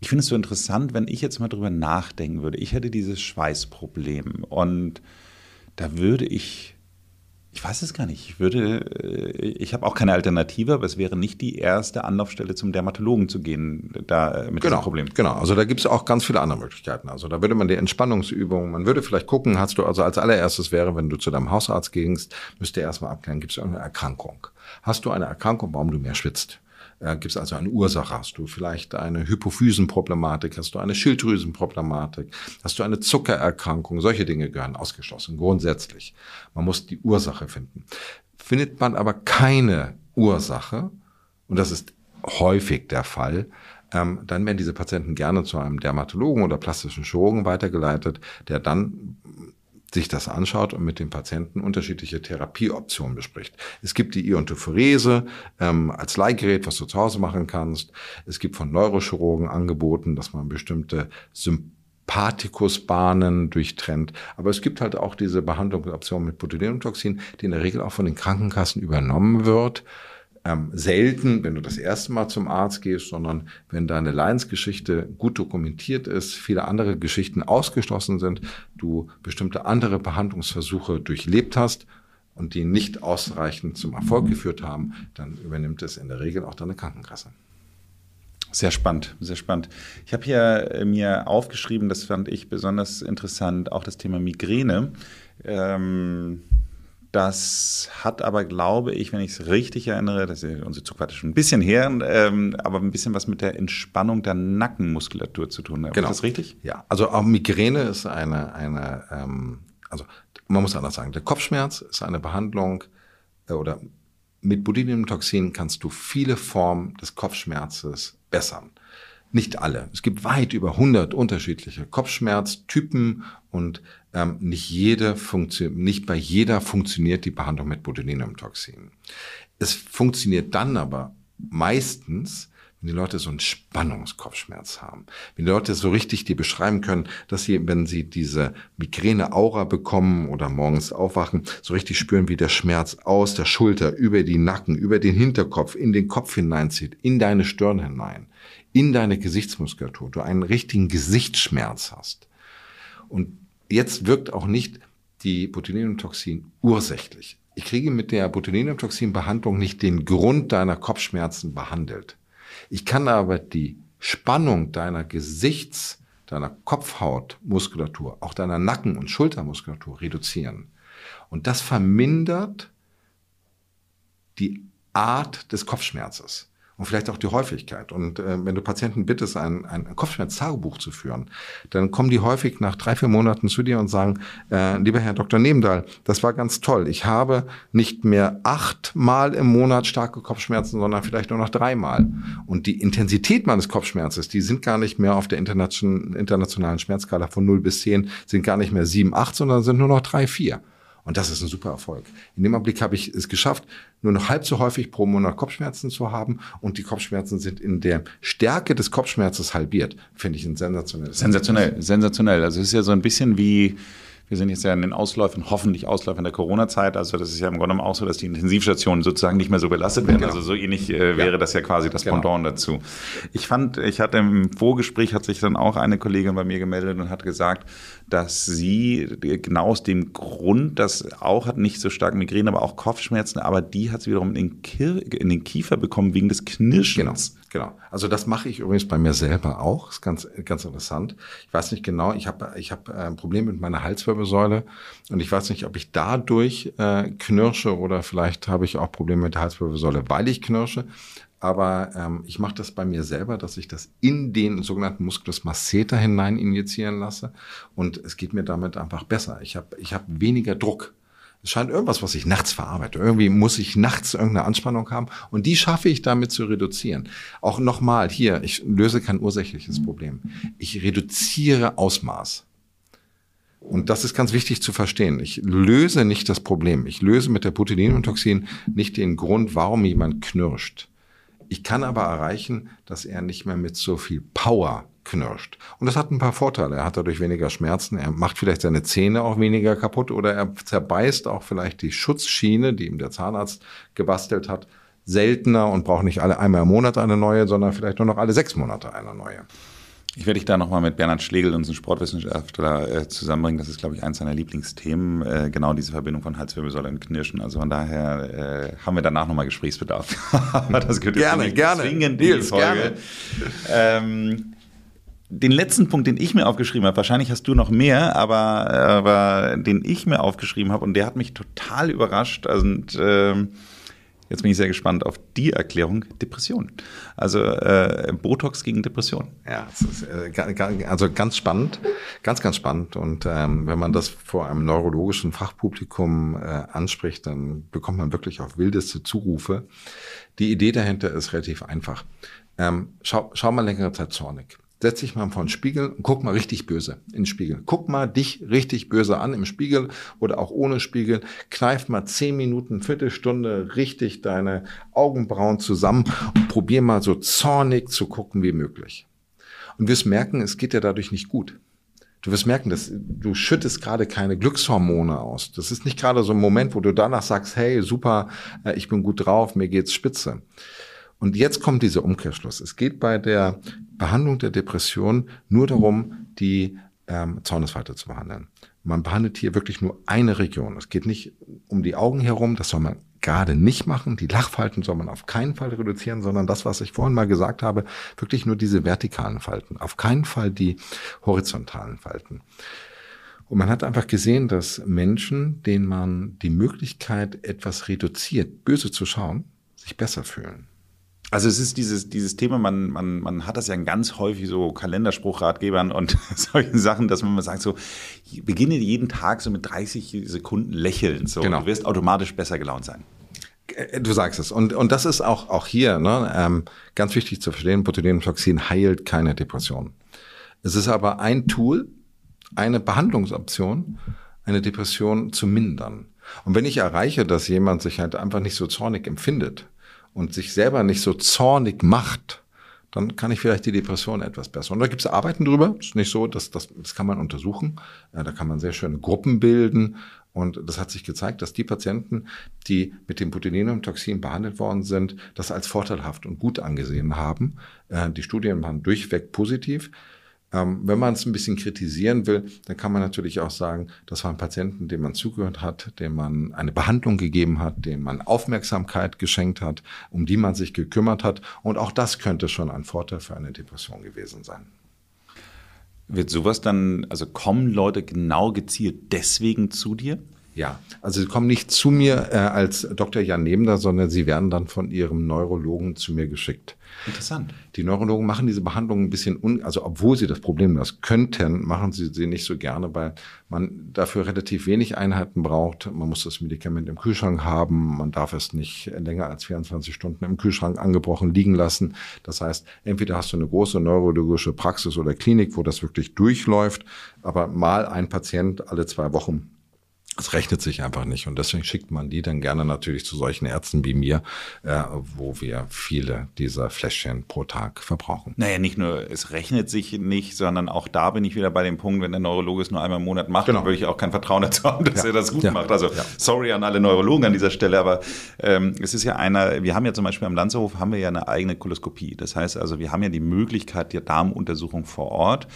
ich finde es so interessant, wenn ich jetzt mal drüber nachdenken würde. Ich hätte dieses Schweißproblem und da würde ich ich weiß es gar nicht. Ich würde, äh, ich habe auch keine Alternative, aber es wäre nicht die erste Anlaufstelle zum Dermatologen zu gehen, da äh, mit genau, diesem Problem. Genau, also da gibt es auch ganz viele andere Möglichkeiten. Also da würde man die Entspannungsübungen, man würde vielleicht gucken, hast du also als allererstes wäre, wenn du zu deinem Hausarzt gingst, müsste erstmal abklären, gibt es irgendeine Erkrankung? Hast du eine Erkrankung, warum du mehr schwitzt? Äh, Gibt es also eine Ursache? Hast du vielleicht eine Hypophysenproblematik? Hast du eine Schilddrüsenproblematik? Hast du eine Zuckererkrankung? Solche Dinge gehören ausgeschlossen, grundsätzlich. Man muss die Ursache finden. Findet man aber keine Ursache, und das ist häufig der Fall, ähm, dann werden diese Patienten gerne zu einem Dermatologen oder plastischen Chirurgen weitergeleitet, der dann sich das anschaut und mit dem Patienten unterschiedliche Therapieoptionen bespricht. Es gibt die Iontophoräse ähm, als Leihgerät, was du zu Hause machen kannst. Es gibt von Neurochirurgen angeboten, dass man bestimmte Sympathikusbahnen durchtrennt. Aber es gibt halt auch diese Behandlungsoption mit Botulinumtoxin, die in der Regel auch von den Krankenkassen übernommen wird ähm, selten, wenn du das erste Mal zum Arzt gehst, sondern wenn deine Leidensgeschichte gut dokumentiert ist, viele andere Geschichten ausgeschlossen sind, du bestimmte andere Behandlungsversuche durchlebt hast und die nicht ausreichend zum Erfolg geführt haben, dann übernimmt es in der Regel auch deine Krankenkasse. Sehr spannend, sehr spannend. Ich habe hier äh, mir aufgeschrieben, das fand ich besonders interessant, auch das Thema Migräne. Ähm, das hat aber, glaube ich, wenn ich es richtig erinnere, das ist unsere Zugfahrt schon ein bisschen her, ähm, aber ein bisschen was mit der Entspannung der Nackenmuskulatur zu tun. Genau. Ist das richtig? Ja, also auch Migräne ist eine, eine ähm, also man muss anders sagen, der Kopfschmerz ist eine Behandlung äh, oder mit Botulinumtoxin kannst du viele Formen des Kopfschmerzes bessern. Nicht alle. Es gibt weit über 100 unterschiedliche Kopfschmerztypen und ähm, nicht jede funktioniert, nicht bei jeder funktioniert die Behandlung mit Botulinumtoxin. Es funktioniert dann aber meistens, wenn die Leute so einen Spannungskopfschmerz haben, wenn die Leute so richtig dir beschreiben können, dass sie, wenn sie diese Migräne-Aura bekommen oder morgens aufwachen, so richtig spüren, wie der Schmerz aus der Schulter über die Nacken, über den Hinterkopf, in den Kopf hineinzieht, in deine Stirn hinein, in deine Gesichtsmuskulatur, du einen richtigen Gesichtsschmerz hast. Und jetzt wirkt auch nicht die Botulinumtoxin ursächlich. Ich kriege mit der Botulinumtoxin-Behandlung nicht den Grund deiner Kopfschmerzen behandelt. Ich kann aber die Spannung deiner Gesichts-, deiner Kopfhautmuskulatur, auch deiner Nacken- und Schultermuskulatur reduzieren. Und das vermindert die Art des Kopfschmerzes und vielleicht auch die Häufigkeit. Und äh, wenn du Patienten bittest, ein, ein Kopfschmerz-Tagebuch zu führen, dann kommen die häufig nach drei, vier Monaten zu dir und sagen, äh, lieber Herr Dr. Nebendahl, das war ganz toll. Ich habe nicht mehr achtmal im Monat starke Kopfschmerzen, sondern vielleicht nur noch dreimal. Und die Intensität meines Kopfschmerzes, die sind gar nicht mehr auf der internationalen Schmerzskala von 0 bis 10, sind gar nicht mehr 7, 8, sondern sind nur noch 3, 4. Und das ist ein super Erfolg. In dem Augenblick habe ich es geschafft, nur noch halb so häufig pro Monat Kopfschmerzen zu haben und die Kopfschmerzen sind in der Stärke des Kopfschmerzes halbiert. Finde ich ein sensationelles. Sensationell, sensationell. Also es ist ja so ein bisschen wie wir sind jetzt ja in den Ausläufen, hoffentlich Ausläufen der Corona-Zeit. Also das ist ja im Grunde genommen auch so, dass die Intensivstationen sozusagen nicht mehr so belastet werden. Genau. Also so ähnlich äh, wäre ja. das ja quasi das genau. Pendant dazu. Ich fand, ich hatte im Vorgespräch hat sich dann auch eine Kollegin bei mir gemeldet und hat gesagt, dass sie genau aus dem Grund, dass auch hat nicht so stark Migräne, aber auch Kopfschmerzen, aber die hat sie wiederum in den, in den Kiefer bekommen wegen des Knirschens. Genau, genau. Also das mache ich übrigens bei mir selber auch. Das ist ganz, ganz interessant. Ich weiß nicht genau, ich habe ich hab ein Problem mit meiner Halswirbelsäule und ich weiß nicht, ob ich dadurch äh, knirsche oder vielleicht habe ich auch Probleme mit der Halswirbelsäule, weil ich knirsche. Aber ähm, ich mache das bei mir selber, dass ich das in den sogenannten Musculus masseter hinein injizieren lasse. Und es geht mir damit einfach besser. Ich habe ich hab weniger Druck. Es scheint irgendwas, was ich nachts verarbeite. Irgendwie muss ich nachts irgendeine Anspannung haben und die schaffe ich damit zu reduzieren. Auch nochmal hier, ich löse kein ursächliches Problem. Ich reduziere Ausmaß. Und das ist ganz wichtig zu verstehen. Ich löse nicht das Problem. Ich löse mit der Botulinumtoxin nicht den Grund, warum jemand knirscht. Ich kann aber erreichen, dass er nicht mehr mit so viel Power knirscht. Und das hat ein paar Vorteile. Er hat dadurch weniger Schmerzen, er macht vielleicht seine Zähne auch weniger kaputt oder er zerbeißt auch vielleicht die Schutzschiene, die ihm der Zahnarzt gebastelt hat, seltener und braucht nicht alle einmal im Monat eine neue, sondern vielleicht nur noch alle sechs Monate eine neue. Ich werde dich da nochmal mit Bernhard Schlegel, unserem Sportwissenschaftler, äh, zusammenbringen. Das ist, glaube ich, eins seiner Lieblingsthemen, äh, genau diese Verbindung von Halswirbelsäule und Knirschen. Also von daher äh, haben wir danach nochmal Gesprächsbedarf. *laughs* das gehört gerne, jetzt gerne. zwingend in die Folge. Ähm, den letzten Punkt, den ich mir aufgeschrieben habe, wahrscheinlich hast du noch mehr, aber, aber den ich mir aufgeschrieben habe und der hat mich total überrascht. Also, und, ähm, Jetzt bin ich sehr gespannt auf die Erklärung Depression. Also äh, Botox gegen Depression. Ja, ist, äh, also ganz spannend, ganz, ganz spannend. Und ähm, wenn man das vor einem neurologischen Fachpublikum äh, anspricht, dann bekommt man wirklich auch wildeste Zurufe. Die Idee dahinter ist relativ einfach. Ähm, schau, schau mal längere Zeit zornig setz dich mal vor den Spiegel und guck mal richtig böse in den Spiegel. Guck mal dich richtig böse an im Spiegel oder auch ohne Spiegel. Kneif mal zehn Minuten, Viertelstunde richtig deine Augenbrauen zusammen und probier mal so zornig zu gucken wie möglich. Und wirst merken, es geht dir dadurch nicht gut. Du wirst merken, dass du schüttest gerade keine Glückshormone aus. Das ist nicht gerade so ein Moment, wo du danach sagst, hey, super, äh, ich bin gut drauf, mir geht's spitze. Und jetzt kommt dieser Umkehrschluss. Es geht bei der Behandlung der Depression nur darum, die ähm, Zornesfalte zu behandeln. Man behandelt hier wirklich nur eine Region. Es geht nicht um die Augen herum, das soll man gerade nicht machen. Die Lachfalten soll man auf keinen Fall reduzieren, sondern das, was ich vorhin mal gesagt habe, wirklich nur diese vertikalen Falten. Auf keinen Fall die horizontalen Falten. Und man hat einfach gesehen, dass Menschen, denen man die Möglichkeit etwas reduziert, böse zu schauen, sich besser fühlen. Also es ist dieses, dieses Thema, man, man, man hat das ja ganz häufig so Kalenderspruchratgebern und *laughs* solchen Sachen, dass man mal sagt so, beginne jeden Tag so mit 30 Sekunden lächeln. So, genau. Du wirst automatisch besser gelaunt sein. Äh, du sagst es. Und, und das ist auch, auch hier ne, ähm, ganz wichtig zu verstehen, Botulinumtoxin heilt keine Depression. Es ist aber ein Tool, eine Behandlungsoption, eine Depression zu mindern. Und wenn ich erreiche, dass jemand sich halt einfach nicht so zornig empfindet und sich selber nicht so zornig macht, dann kann ich vielleicht die Depression etwas besser. Und da gibt es Arbeiten drüber. Ist nicht so, dass das, das kann man untersuchen. Ja, da kann man sehr schöne Gruppen bilden. Und das hat sich gezeigt, dass die Patienten, die mit dem Botulinumtoxin behandelt worden sind, das als vorteilhaft und gut angesehen haben. Äh, die Studien waren durchweg positiv. Ähm, wenn man es ein bisschen kritisieren will, dann kann man natürlich auch sagen, das waren Patienten, denen man zugehört hat, denen man eine Behandlung gegeben hat, denen man Aufmerksamkeit geschenkt hat, um die man sich gekümmert hat. Und auch das könnte schon ein Vorteil für eine Depression gewesen sein. Wird sowas dann, also kommen Leute genau gezielt deswegen zu dir? Ja, also sie kommen nicht zu mir äh, als Dr. Jan Nebender, sondern sie werden dann von ihrem Neurologen zu mir geschickt. Interessant. Die Neurologen machen diese Behandlung ein bisschen, un, also obwohl sie das Problem das könnten, machen sie sie nicht so gerne, weil man dafür relativ wenig Einheiten braucht. Man muss das Medikament im Kühlschrank haben, man darf es nicht länger als 24 Stunden im Kühlschrank angebrochen liegen lassen. Das heißt, entweder hast du eine große neurologische Praxis oder Klinik, wo das wirklich durchläuft, aber mal ein Patient alle zwei Wochen es rechnet sich einfach nicht. Und deswegen schickt man die dann gerne natürlich zu solchen Ärzten wie mir, äh, wo wir viele dieser Fläschchen pro Tag verbrauchen. Naja, nicht nur, es rechnet sich nicht, sondern auch da bin ich wieder bei dem Punkt, wenn der Neurologe es nur einmal im Monat macht, genau. dann würde ich auch kein Vertrauen dazu haben, dass ja. er das gut ja. macht. Also ja. sorry an alle Neurologen an dieser Stelle, aber ähm, es ist ja einer, wir haben ja zum Beispiel am Lanzerhof haben wir ja eine eigene Koloskopie. Das heißt also, wir haben ja die Möglichkeit der Darmuntersuchung vor Ort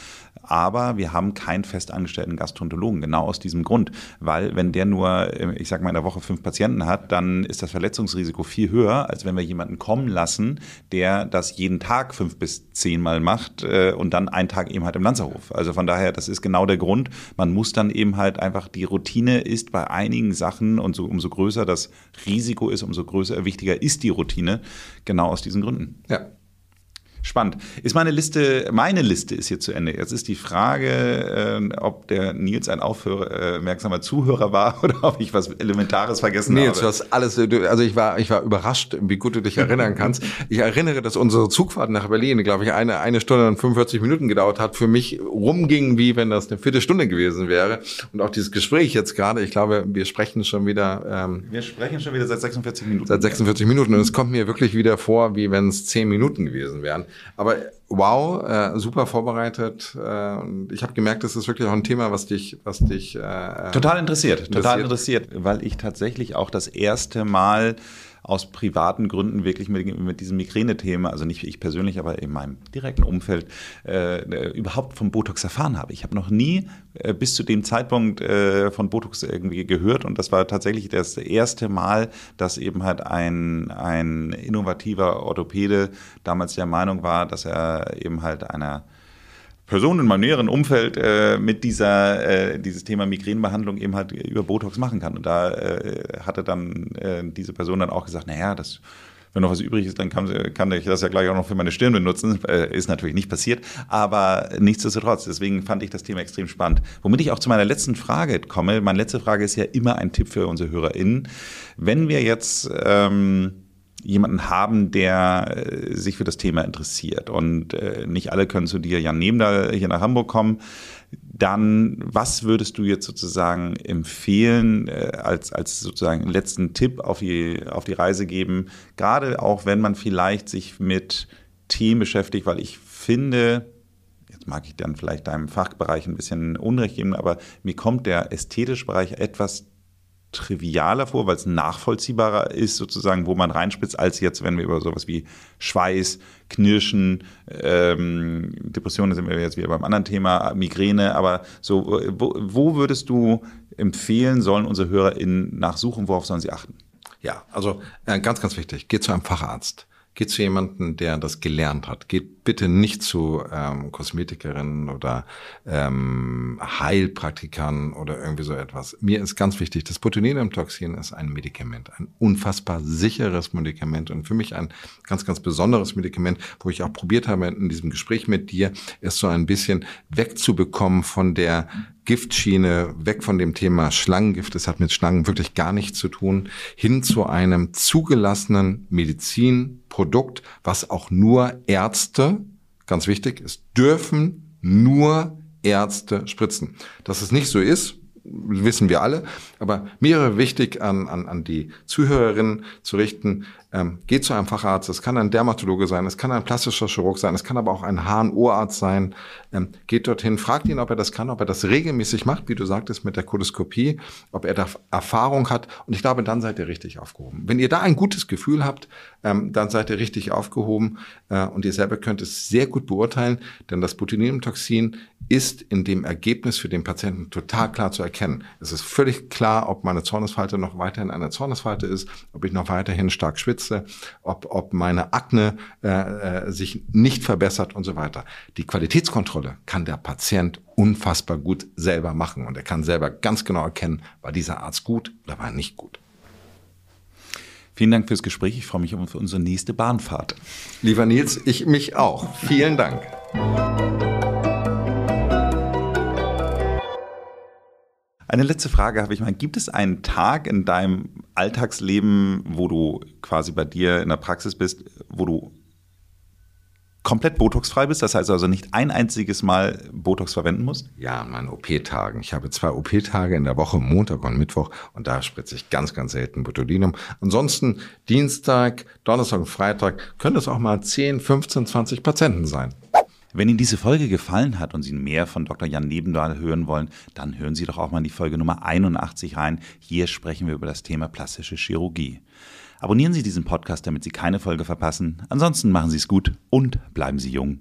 aber wir haben keinen festangestellten Gastroenterologen, genau aus diesem Grund. Weil wenn der nur, äh, ich sage mal, in der Woche fünf Patienten hat, dann ist das Verletzungsrisiko viel höher, als wenn wir jemanden kommen lassen, der das jeden Tag fünf bis zehn Mal macht äh, und dann einen Tag eben halt im Lanzerhof. Also von daher, das ist genau der Grund. Man muss dann eben halt einfach, die Routine ist bei einigen Sachen und so, umso größer das Risiko ist, umso größer, wichtiger ist die Routine, genau aus diesen Gründen. Ja, Spannend. Ist meine Liste, meine Liste ist hier zu Ende. Jetzt ist die Frage, äh, ob der Nils ein aufmerksamer Zuhörer war *laughs* oder ob ich was Elementares vergessen Nils, habe. du hast alles, also ich war, ich war überrascht, wie gut du dich erinnern *laughs* kannst. Ich erinnere, dass unsere Zugfahrt nach Berlin, glaube ich, eine, eine Stunde und 45 Minuten gedauert hat, für mich rumging, wie wenn das eine Viertelstunde gewesen wäre. Und auch dieses Gespräch jetzt gerade, ich glaube, wir sprechen schon wieder. Ähm, wir sprechen schon wieder seit 46 Minuten. Seit 46 Minuten und es kommt mir wirklich wieder vor, wie wenn es zehn Minuten gewesen wären. Aber wow, äh, super vorbereitet. Äh, und ich habe gemerkt, das ist wirklich auch ein Thema, was dich, was dich äh, total interessiert, interessiert, total interessiert, weil ich tatsächlich auch das erste Mal aus privaten Gründen wirklich mit, mit diesem Migräne-Thema, also nicht ich persönlich, aber in meinem direkten Umfeld, äh, überhaupt vom Botox erfahren habe. Ich habe noch nie äh, bis zu dem Zeitpunkt äh, von Botox irgendwie gehört und das war tatsächlich das erste Mal, dass eben halt ein, ein innovativer Orthopäde damals der Meinung war, dass er eben halt einer Person in meinem näheren Umfeld äh, mit dieser äh, dieses Thema Migränenbehandlung eben halt über Botox machen kann. Und da äh, hatte dann äh, diese Person dann auch gesagt, naja, das wenn noch was übrig ist, dann kann, kann ich das ja gleich auch noch für meine Stirn benutzen. Äh, ist natürlich nicht passiert, aber nichtsdestotrotz. Deswegen fand ich das Thema extrem spannend. Womit ich auch zu meiner letzten Frage komme. Meine letzte Frage ist ja immer ein Tipp für unsere HörerInnen. Wenn wir jetzt ähm, jemanden haben, der äh, sich für das Thema interessiert. Und äh, nicht alle können zu dir, Jan Nebender, hier nach Hamburg kommen. Dann, was würdest du jetzt sozusagen empfehlen, äh, als, als sozusagen letzten Tipp auf die, auf die Reise geben? Gerade auch, wenn man vielleicht sich mit Themen beschäftigt, weil ich finde, jetzt mag ich dann vielleicht deinem Fachbereich ein bisschen Unrecht geben, aber mir kommt der ästhetische Bereich etwas trivialer vor, weil es nachvollziehbarer ist, sozusagen, wo man reinspitzt, als jetzt, wenn wir über sowas wie Schweiß, Knirschen, ähm, Depressionen sind wir jetzt wieder beim anderen Thema, Migräne, aber so, wo, wo würdest du empfehlen, sollen unsere HörerInnen nachsuchen, worauf sollen sie achten? Ja, also äh, ganz, ganz wichtig, geht zu einem Facharzt geht zu jemandem, der das gelernt hat. Geht bitte nicht zu ähm, Kosmetikerinnen oder ähm, Heilpraktikern oder irgendwie so etwas. Mir ist ganz wichtig, das Botulinumtoxin ist ein Medikament, ein unfassbar sicheres Medikament und für mich ein ganz, ganz besonderes Medikament, wo ich auch probiert habe in diesem Gespräch mit dir, ist so ein bisschen wegzubekommen von der Giftschiene, weg von dem Thema Schlangengift, das hat mit Schlangen wirklich gar nichts zu tun, hin zu einem zugelassenen Medizinprodukt, was auch nur Ärzte, ganz wichtig, es dürfen nur Ärzte spritzen. Dass es nicht so ist, wissen wir alle. Aber mir wäre wichtig, an, an, an die Zuhörerinnen zu richten, ähm, geht zu einem Facharzt, es kann ein Dermatologe sein, es kann ein plastischer Chirurg sein, es kann aber auch ein HNO-Arzt sein. Ähm, geht dorthin, fragt ihn, ob er das kann, ob er das regelmäßig macht, wie du sagtest, mit der Koloskopie, ob er da Erfahrung hat. Und ich glaube, dann seid ihr richtig aufgehoben. Wenn ihr da ein gutes Gefühl habt, ähm, dann seid ihr richtig aufgehoben äh, und ihr selber könnt es sehr gut beurteilen, denn das Botulinumtoxin ist in dem Ergebnis für den Patienten total klar zu erkennen. Es ist völlig klar, ob meine Zornesfalte noch weiterhin eine Zornesfalte ist, ob ich noch weiterhin stark schwitze ob, ob meine Akne äh, äh, sich nicht verbessert und so weiter. Die Qualitätskontrolle kann der Patient unfassbar gut selber machen und er kann selber ganz genau erkennen, war dieser Arzt gut oder war er nicht gut. Vielen Dank fürs Gespräch. Ich freue mich auf unsere nächste Bahnfahrt. Lieber Nils, ich mich auch. Vielen Dank. Eine letzte Frage habe ich mal. Gibt es einen Tag in deinem Alltagsleben, wo du quasi bei dir in der Praxis bist, wo du komplett botoxfrei bist? Das heißt also nicht ein einziges Mal Botox verwenden musst? Ja, an meinen OP-Tagen. Ich habe zwei OP-Tage in der Woche, Montag und Mittwoch, und da spritze ich ganz, ganz selten Botulinum. Ansonsten Dienstag, Donnerstag und Freitag können es auch mal 10, 15, 20 Patienten sein. Wenn Ihnen diese Folge gefallen hat und Sie mehr von Dr. Jan Nebendahl hören wollen, dann hören Sie doch auch mal in die Folge Nummer 81 rein. Hier sprechen wir über das Thema plastische Chirurgie. Abonnieren Sie diesen Podcast, damit Sie keine Folge verpassen. Ansonsten machen Sie es gut und bleiben Sie jung.